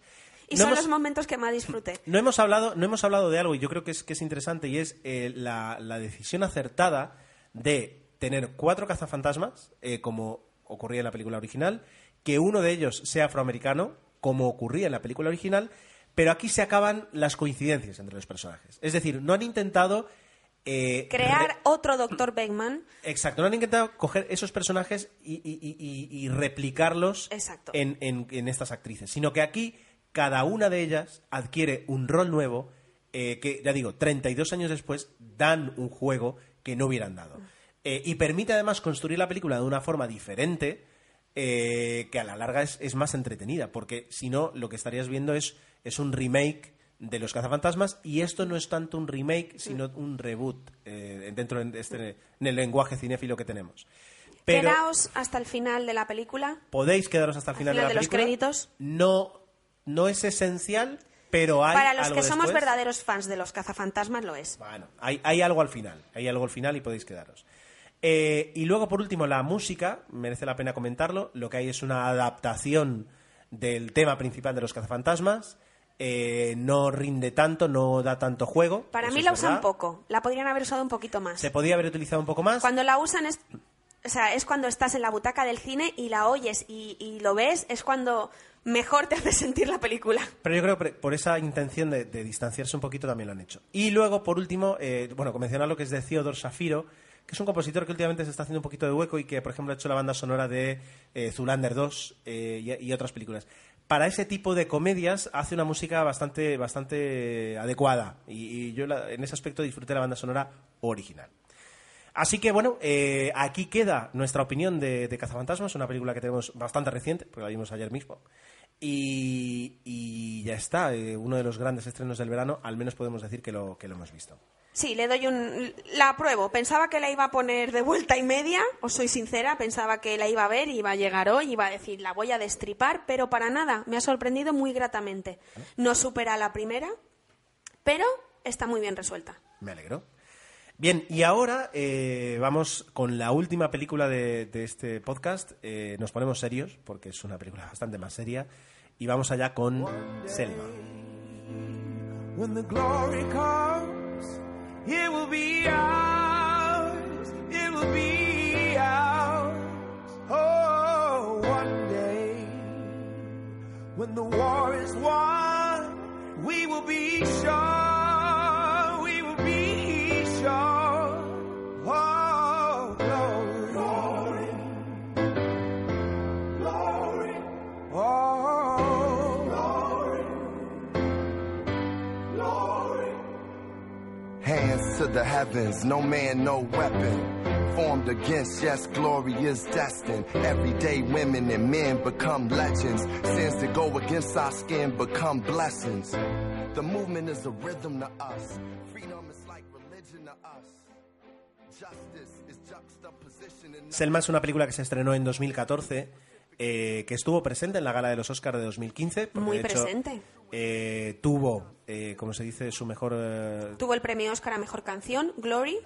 Y No son hemos- los momentos que más disfruté. no hemos hablado, no hemos hablado de algo y yo creo que es, que es interesante y es eh, la, la decisión acertada de tener cuatro cazafantasmas, eh, como ocurría en la película original, que uno de ellos sea afroamericano, como ocurría en la película original, pero aquí se acaban las coincidencias entre los personajes. Es decir, no han intentado... eh, Crear re- otro Dr. Beckman. Exacto, no han intentado coger esos personajes y, y- y- y- y replicarlos en, en- en estas actrices, sino que aquí cada una de ellas adquiere un rol nuevo eh, que, ya digo, 32 años después dan un juego que no hubieran dado. Eh, y permite además construir la película de una forma diferente eh, que a la larga es, es más entretenida, porque si no, lo que estarías viendo es, es un remake de Los Cazafantasmas y esto no es tanto un remake, sino un reboot eh, dentro de este, en el lenguaje cinéfilo que tenemos. Pero Quedaos hasta el final de la película. podéis quedaros hasta el Al final, final de de la los película. créditos. No, no es esencial, pero hay Para los algo que somos verdaderos fans de los cazafantasmas lo es. Bueno, hay, hay algo al final, hay algo al final y podéis quedaros. Eh, y luego, por último, la música, merece la pena comentarlo. Lo que hay es una adaptación del tema principal de los cazafantasmas. eh, no rinde tanto, no da tanto juego. Para mí la usan poco. La podrían haber usado un poquito más. Se podía haber utilizado un poco más. Cuando la usan es, o sea, es cuando estás en la butaca del cine y la oyes y, y lo ves, es cuando mejor te hace sentir la película. Pero yo creo que por esa intención de, de distanciarse un poquito también lo han hecho. Y luego, por último, eh, bueno, mencionar lo que es de Theodore Shafiro, que es un compositor que últimamente se está haciendo un poquito de hueco y que, por ejemplo, ha hecho la banda sonora de eh, Zoolander 2 eh, y, y otras películas. Para ese tipo de comedias hace una música bastante, bastante adecuada y, y yo la- en ese aspecto disfruté la banda sonora original. Así que bueno, eh, aquí queda nuestra opinión de, de Cazafantasmas, una película que tenemos bastante reciente, porque la vimos ayer mismo. Y, y ya está, eh, uno de los grandes estrenos del verano, al menos podemos decir que lo, que lo hemos visto. Sí, le doy un... La apruebo. Pensaba que la iba a poner de vuelta y media, os soy sincera, pensaba que la iba a ver, iba a llegar hoy, iba a decir, la voy a destripar, pero para nada, me ha sorprendido muy gratamente. No supera a la primera, pero está muy bien resuelta. Me alegro. Bien, y ahora eh, vamos con la última película de, de este podcast. Eh, nos ponemos serios, porque es una película bastante más seria. Y vamos allá con Selma. When the glory comes, it will be ours. It will be ours. Oh, one day, when the war is won, we will be sure. Hands to the heavens, no man, no weapon. Formed against, yes, glory is destined. Everyday women and men become legends. Sins that go against our skin become blessings. The movement is a rhythm to us. Freedom is like religion to us. Justice is juxtaposition in Selma es una película que se estrenó en 2014, eh, que estuvo presente en la gala de los Oscars de 2015. porque, Muy de hecho, presente. Eh, tuvo, eh, como se dice, su mejor... eh, Tuvo el premio Oscar a Mejor Canción, Glory,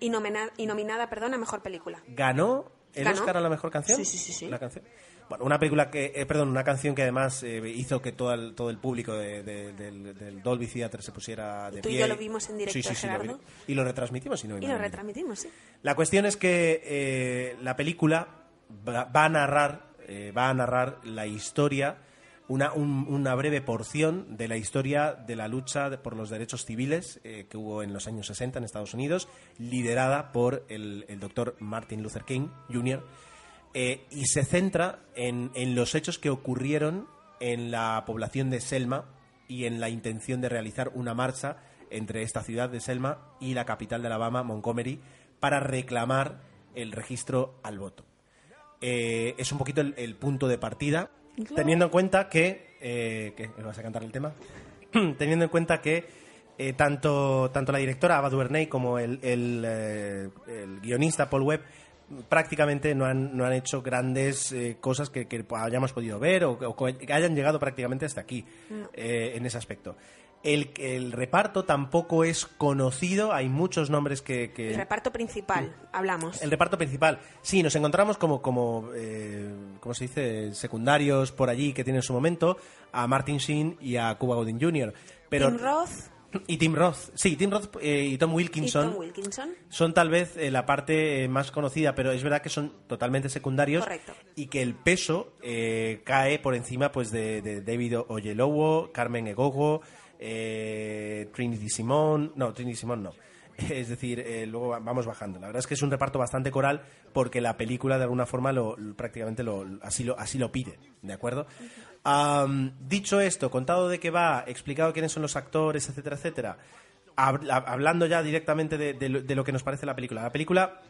y, nomina- y nominada perdón, a Mejor Película. ganó el ¿Ganó? Oscar a la mejor canción. Sí, sí, sí, sí. La canción. Bueno, una película que, eh, perdón, una canción que además eh, hizo que todo el, todo el público de- de- del, del Dolby Theatre se pusiera de Tú y pie. yo lo vimos en directo, Sí, sí, sí, lo vi. Gerardo. y lo retransmitimos. Y, no, Y lo no. retransmitimos, sí. La cuestión es que eh, la película va, va a narrar, eh, va a narrar la historia, una, un- una breve porción de la historia de la lucha por los derechos civiles eh, que hubo en los años 60 en Estados Unidos, liderada por el, el doctor Martin Luther King Jr. eh, y se centra en, en los hechos que ocurrieron en la población de Selma y en la intención de realizar una marcha entre esta ciudad de Selma y la capital de Alabama, Montgomery, para reclamar el registro al voto. Eh, es un poquito el punto de partida, teniendo en cuenta que... Eh, ¿qué? ¿Me vas a cantar el tema? teniendo en cuenta que eh, tanto, tanto la directora Ava DuVernay como el, el, eh, el guionista Paul Webb prácticamente no han, no han hecho grandes eh, cosas que, que hayamos podido ver o, o que hayan llegado prácticamente hasta aquí eh, en ese aspecto. El, el reparto tampoco es conocido, hay muchos nombres que... que- El reparto principal, hablamos. el reparto principal. Sí, nos encontramos como, como eh, ¿cómo se dice? Secundarios por allí que tienen su momento a Martin Sheen y a Cuba Gooding Jr. Pero, Tim Roth Y Tim Roth. Sí, Tim Roth eh, y Tom y Wilkinson Tom Wilkinson. son tal vez eh, la parte eh, más conocida, pero es verdad que son totalmente secundarios Correcto. y que el peso eh, cae por encima pues de, de David Oyelowo, Carmen Egogo, eh, Trinity Simón, no, Trinity Simón no. Es decir, eh, luego va- vamos bajando. La verdad es que es un reparto bastante coral porque la película de alguna forma lo, prácticamente así, lo, pide, ¿de acuerdo? Dicho esto, contado de qué va, explicado quiénes son los actores, etcétera, etcétera, hab- hablando ya directamente de, de lo, de lo que nos parece la película. La película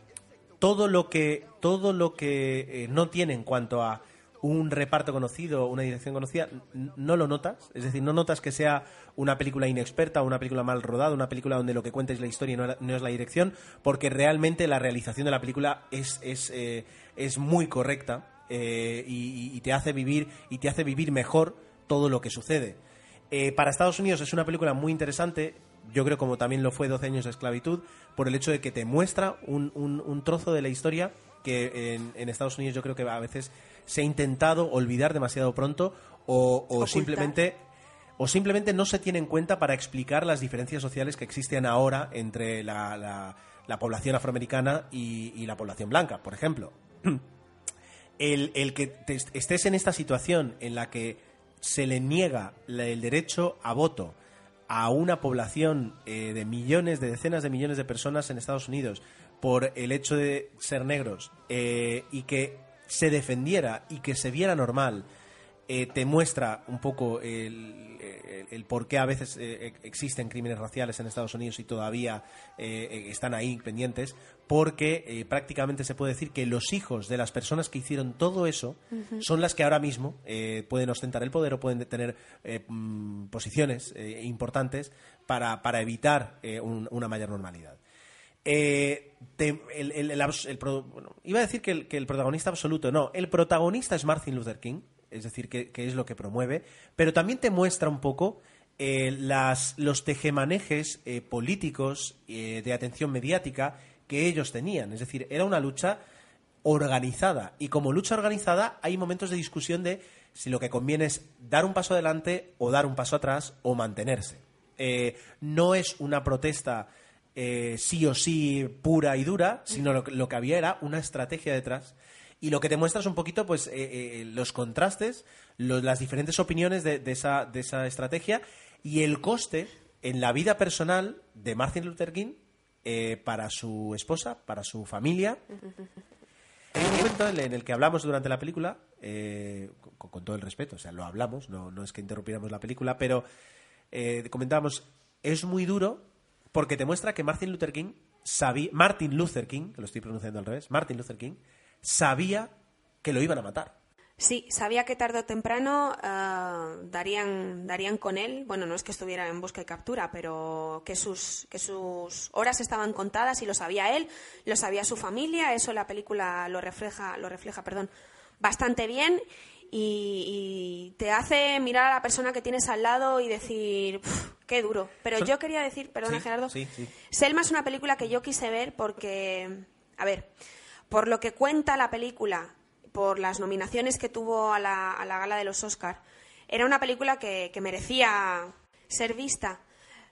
todo lo que todo lo que eh, no tiene en cuanto a un reparto conocido, una dirección conocida, no lo notas. Es decir, no notas que sea una película inexperta una película mal rodada, una película donde lo que cuenta es la historia y no, es la dirección, porque realmente la realización de la película es, es, eh, es muy correcta eh, y, te hace vivir y te hace vivir mejor todo lo que sucede. Eh, para Estados Unidos es una película muy interesante, yo creo como también lo fue 12 años de esclavitud, por el hecho de que te muestra un, un- un trozo de la historia que en Estados Unidos yo creo que a veces se ha intentado olvidar demasiado pronto o, simplemente o simplemente no se tiene en cuenta para explicar las diferencias sociales que existen ahora entre la, la- la población afroamericana y, y la población blanca, por ejemplo. El, el que te estés en esta situación en la que se le niega el derecho a voto a una población eh, de millones, de decenas de millones de personas en Estados Unidos por el hecho de ser negros eh, y que se defendiera y que se viera normal, eh, te muestra un poco el, el- el por qué a veces eh, existen crímenes raciales en Estados Unidos y todavía eh, están ahí pendientes, porque prácticamente se puede decir que los hijos de las personas que hicieron todo eso son las que ahora mismo pueden ostentar el poder o pueden tener mm, posiciones importantes para, para evitar un- una mayor normalidad. Eh, iba a decir que el, protagonista absoluto, no, el protagonista es Martin Luther King, es decir, que, es lo que promueve, pero también te muestra un poco eh, las, los tejemanejes eh, políticos eh, de atención mediática que ellos tenían. Es decir, era una lucha organizada. Y como lucha organizada hay momentos de discusión de si lo que conviene es dar un paso adelante o dar un paso atrás o mantenerse. No es una protesta eh, sí o sí pura y dura, sino lo, lo que había era una estrategia detrás. Y lo que te muestra es un poquito pues eh, eh, los contrastes, las diferentes opiniones de, esa, de esa estrategia y el coste en la vida personal de Martin Luther King para su esposa, para su familia. Hay un momento en el que hablamos durante la película, con, con todo el respeto, o sea, lo hablamos, no, no es que interrumpiéramos la película, pero eh, comentábamos, es muy duro porque te muestra que Martin Luther King sabía, Martin Luther King, que lo estoy pronunciando al revés, Martin Luther King, sabía que lo iban a matar. Sí, sabía que tarde o temprano ah, darían, darían con él. Bueno, no es que estuviera en busca y captura, pero que sus, que sus horas estaban contadas y lo sabía él, lo sabía su familia. Eso la película lo refleja, lo refleja, perdón, bastante bien. Y, te hace mirar a la persona que tienes al lado y decir, "Pf, qué duro. Pero yo quería decir, perdona Sí, Gerardo, sí, sí. Selma es una película que yo quise ver porque, a ver, por lo que cuenta la película, por las nominaciones que tuvo a la, a la gala de los Oscar, era una película que, que merecía ser vista.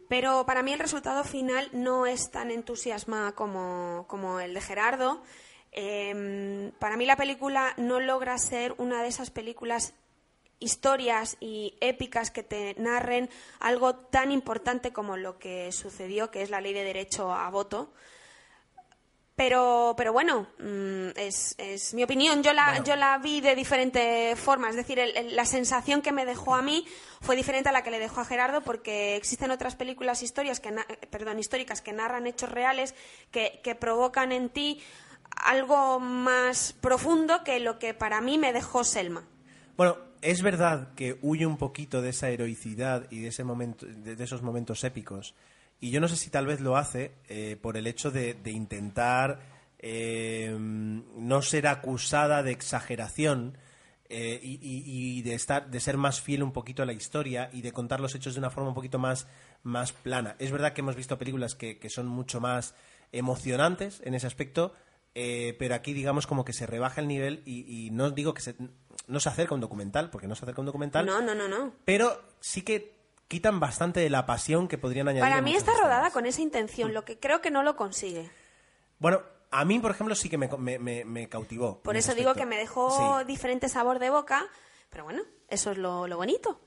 Pero para mí el resultado final no es tan entusiasma como, como el de Gerardo. Em, para mí la película no logra ser una de esas películas historias y épicas que te narren algo tan importante como lo que sucedió, que es la ley de derecho a voto. Pero, pero bueno, mm, es, es mi opinión. Yo la, yo la vi de diferente forma. Es decir, el- el- la sensación que me dejó a mí fue diferente a la que le dejó a Gerardo porque existen otras películas historias que perdón, históricas que narran hechos reales que, que provocan en ti algo más profundo que lo que para mí me dejó Selma. Bueno, es verdad que huye un poquito de esa heroicidad y de, ese momento, de, esos momentos épicos. Y yo no sé si tal vez lo hace eh, por el hecho de, intentar eh, no ser acusada de exageración eh, y, de, estar, de ser más fiel un poquito a la historia y de contar los hechos de una forma un poquito más, más plana. Es verdad que hemos visto películas que son mucho más emocionantes en ese aspecto, eh, pero aquí digamos como que se rebaja el nivel y, y no digo que se, no se acerca un documental, porque no se acerca un documental, No, no, no, no. pero sí que quitan bastante de la pasión que podrían añadir. Para mí está rodada con esa intención, lo que creo que no lo consigue. Bueno, a mí, por ejemplo, sí que me, me- me- me cautivó. Por eso digo que me dejó Sí. diferente sabor de boca, pero bueno, eso es lo, lo bonito.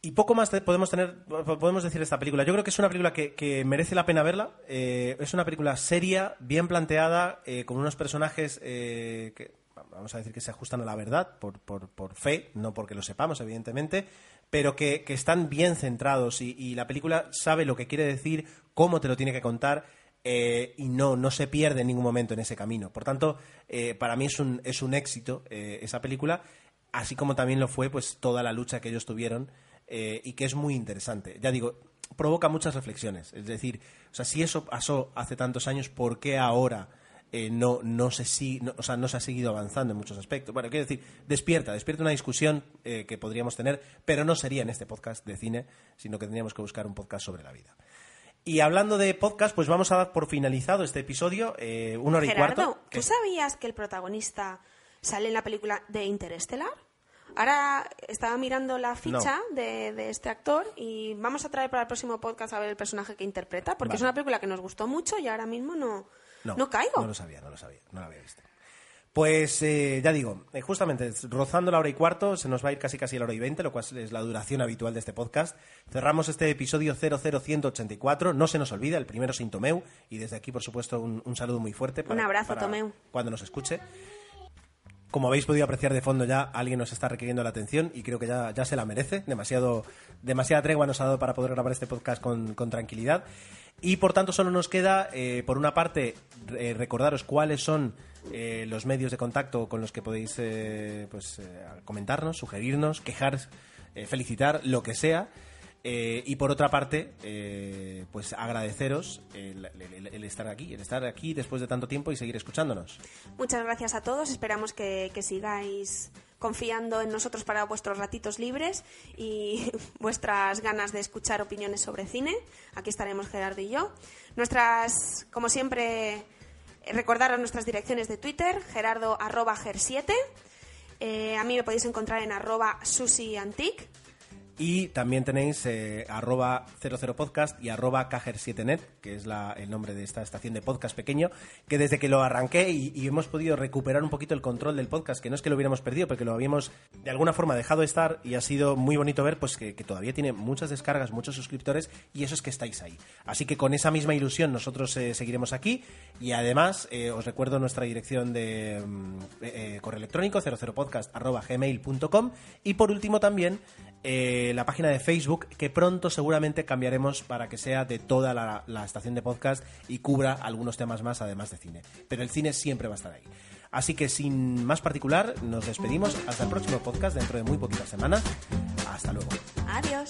Y poco más podemos tener, podemos decir de esta película. Yo creo que es una película que, que merece la pena verla. Eh, es una película seria, bien planteada, eh, con unos personajes eh, que vamos a decir que se ajustan a la verdad por, por, por fe, no porque lo sepamos, evidentemente, pero que, que están bien centrados y, y la película sabe lo que quiere decir, cómo te lo tiene que contar. eh, y no, no se pierde en ningún momento en ese camino. Por tanto, para mí es un, es un éxito esa película, así como también lo fue pues toda la lucha que ellos tuvieron eh, y que es muy interesante. Ya digo, provoca muchas reflexiones. Es decir, o sea, si eso pasó hace tantos años, ¿por qué ahora eh, no, no, se si- no- o sea, no se ha seguido avanzando en muchos aspectos? Bueno, quiero decir, despierta, despierta una discusión eh, que podríamos tener, pero no sería en este podcast de cine, sino que tendríamos que buscar un podcast sobre la vida. Y hablando de podcast, pues vamos a dar por finalizado este episodio, eh, una hora y Gerardo, cuarto. ¿tú que- sabías que el protagonista sale en la película de Interestelar? Ahora estaba mirando la ficha de, de este actor y vamos a traer para el próximo podcast a ver el personaje que interpreta, porque Vale. es una película que nos gustó mucho y ahora mismo no, no, caigo. No lo sabía, no lo sabía, no lo había visto. Pues eh, ya digo, eh, justamente rozando la hora y cuarto, se nos va a ir casi casi la hora y veinte, lo cual es la duración habitual de este podcast. Cerramos este episodio 00184, no se nos olvida, el primero sin Tomeu, y desde aquí, por supuesto, un, un saludo muy fuerte. Un abrazo, Tomeu. Cuando nos escuche. Como habéis podido apreciar de fondo ya, alguien nos está requiriendo la atención y creo que ya, ya se la merece. Demasiado, demasiada tregua nos ha dado para poder grabar este podcast con, tranquilidad. Y por tanto solo nos queda, eh, por una parte, recordaros cuáles son eh, los medios de contacto con los que podéis eh, pues, eh, comentarnos, sugerirnos, quejar, felicitar, lo que sea. Eh, y por otra parte, eh, pues agradeceros el, estar aquí, el estar aquí después de tanto tiempo y seguir escuchándonos. Muchas gracias a todos. Esperamos que, sigáis confiando en nosotros para vuestros ratitos libres y vuestras ganas de escuchar opiniones sobre cine. Aquí estaremos Gerardo y yo. Nuestras, como siempre, recordaros nuestras direcciones de Twitter, gerardo arroba ger7. Eh, a mí me podéis encontrar en arroba. Y también tenéis eh, arroba 00podcast y arroba cajer7net, que es la- el nombre de esta estación de podcast pequeño, que desde que lo arranqué y, hemos podido recuperar un poquito el control del podcast, que no es que lo hubiéramos perdido, porque lo habíamos de alguna forma dejado de estar y ha sido muy bonito ver pues que, todavía tiene muchas descargas, muchos suscriptores y eso es que estáis ahí. Así que con esa misma ilusión nosotros eh, seguiremos aquí y además eh, os recuerdo nuestra dirección de mm, eh, correo electrónico 00podcast.gmail.com y por último también eh, la página de Facebook que pronto seguramente cambiaremos para que sea de toda la, la estación de podcast y cubra algunos temas más además de cine. Pero el cine siempre va a estar ahí. Así que sin más particular, nos despedimos hasta el próximo podcast dentro de muy poquitas semanas. Hasta luego. Adiós.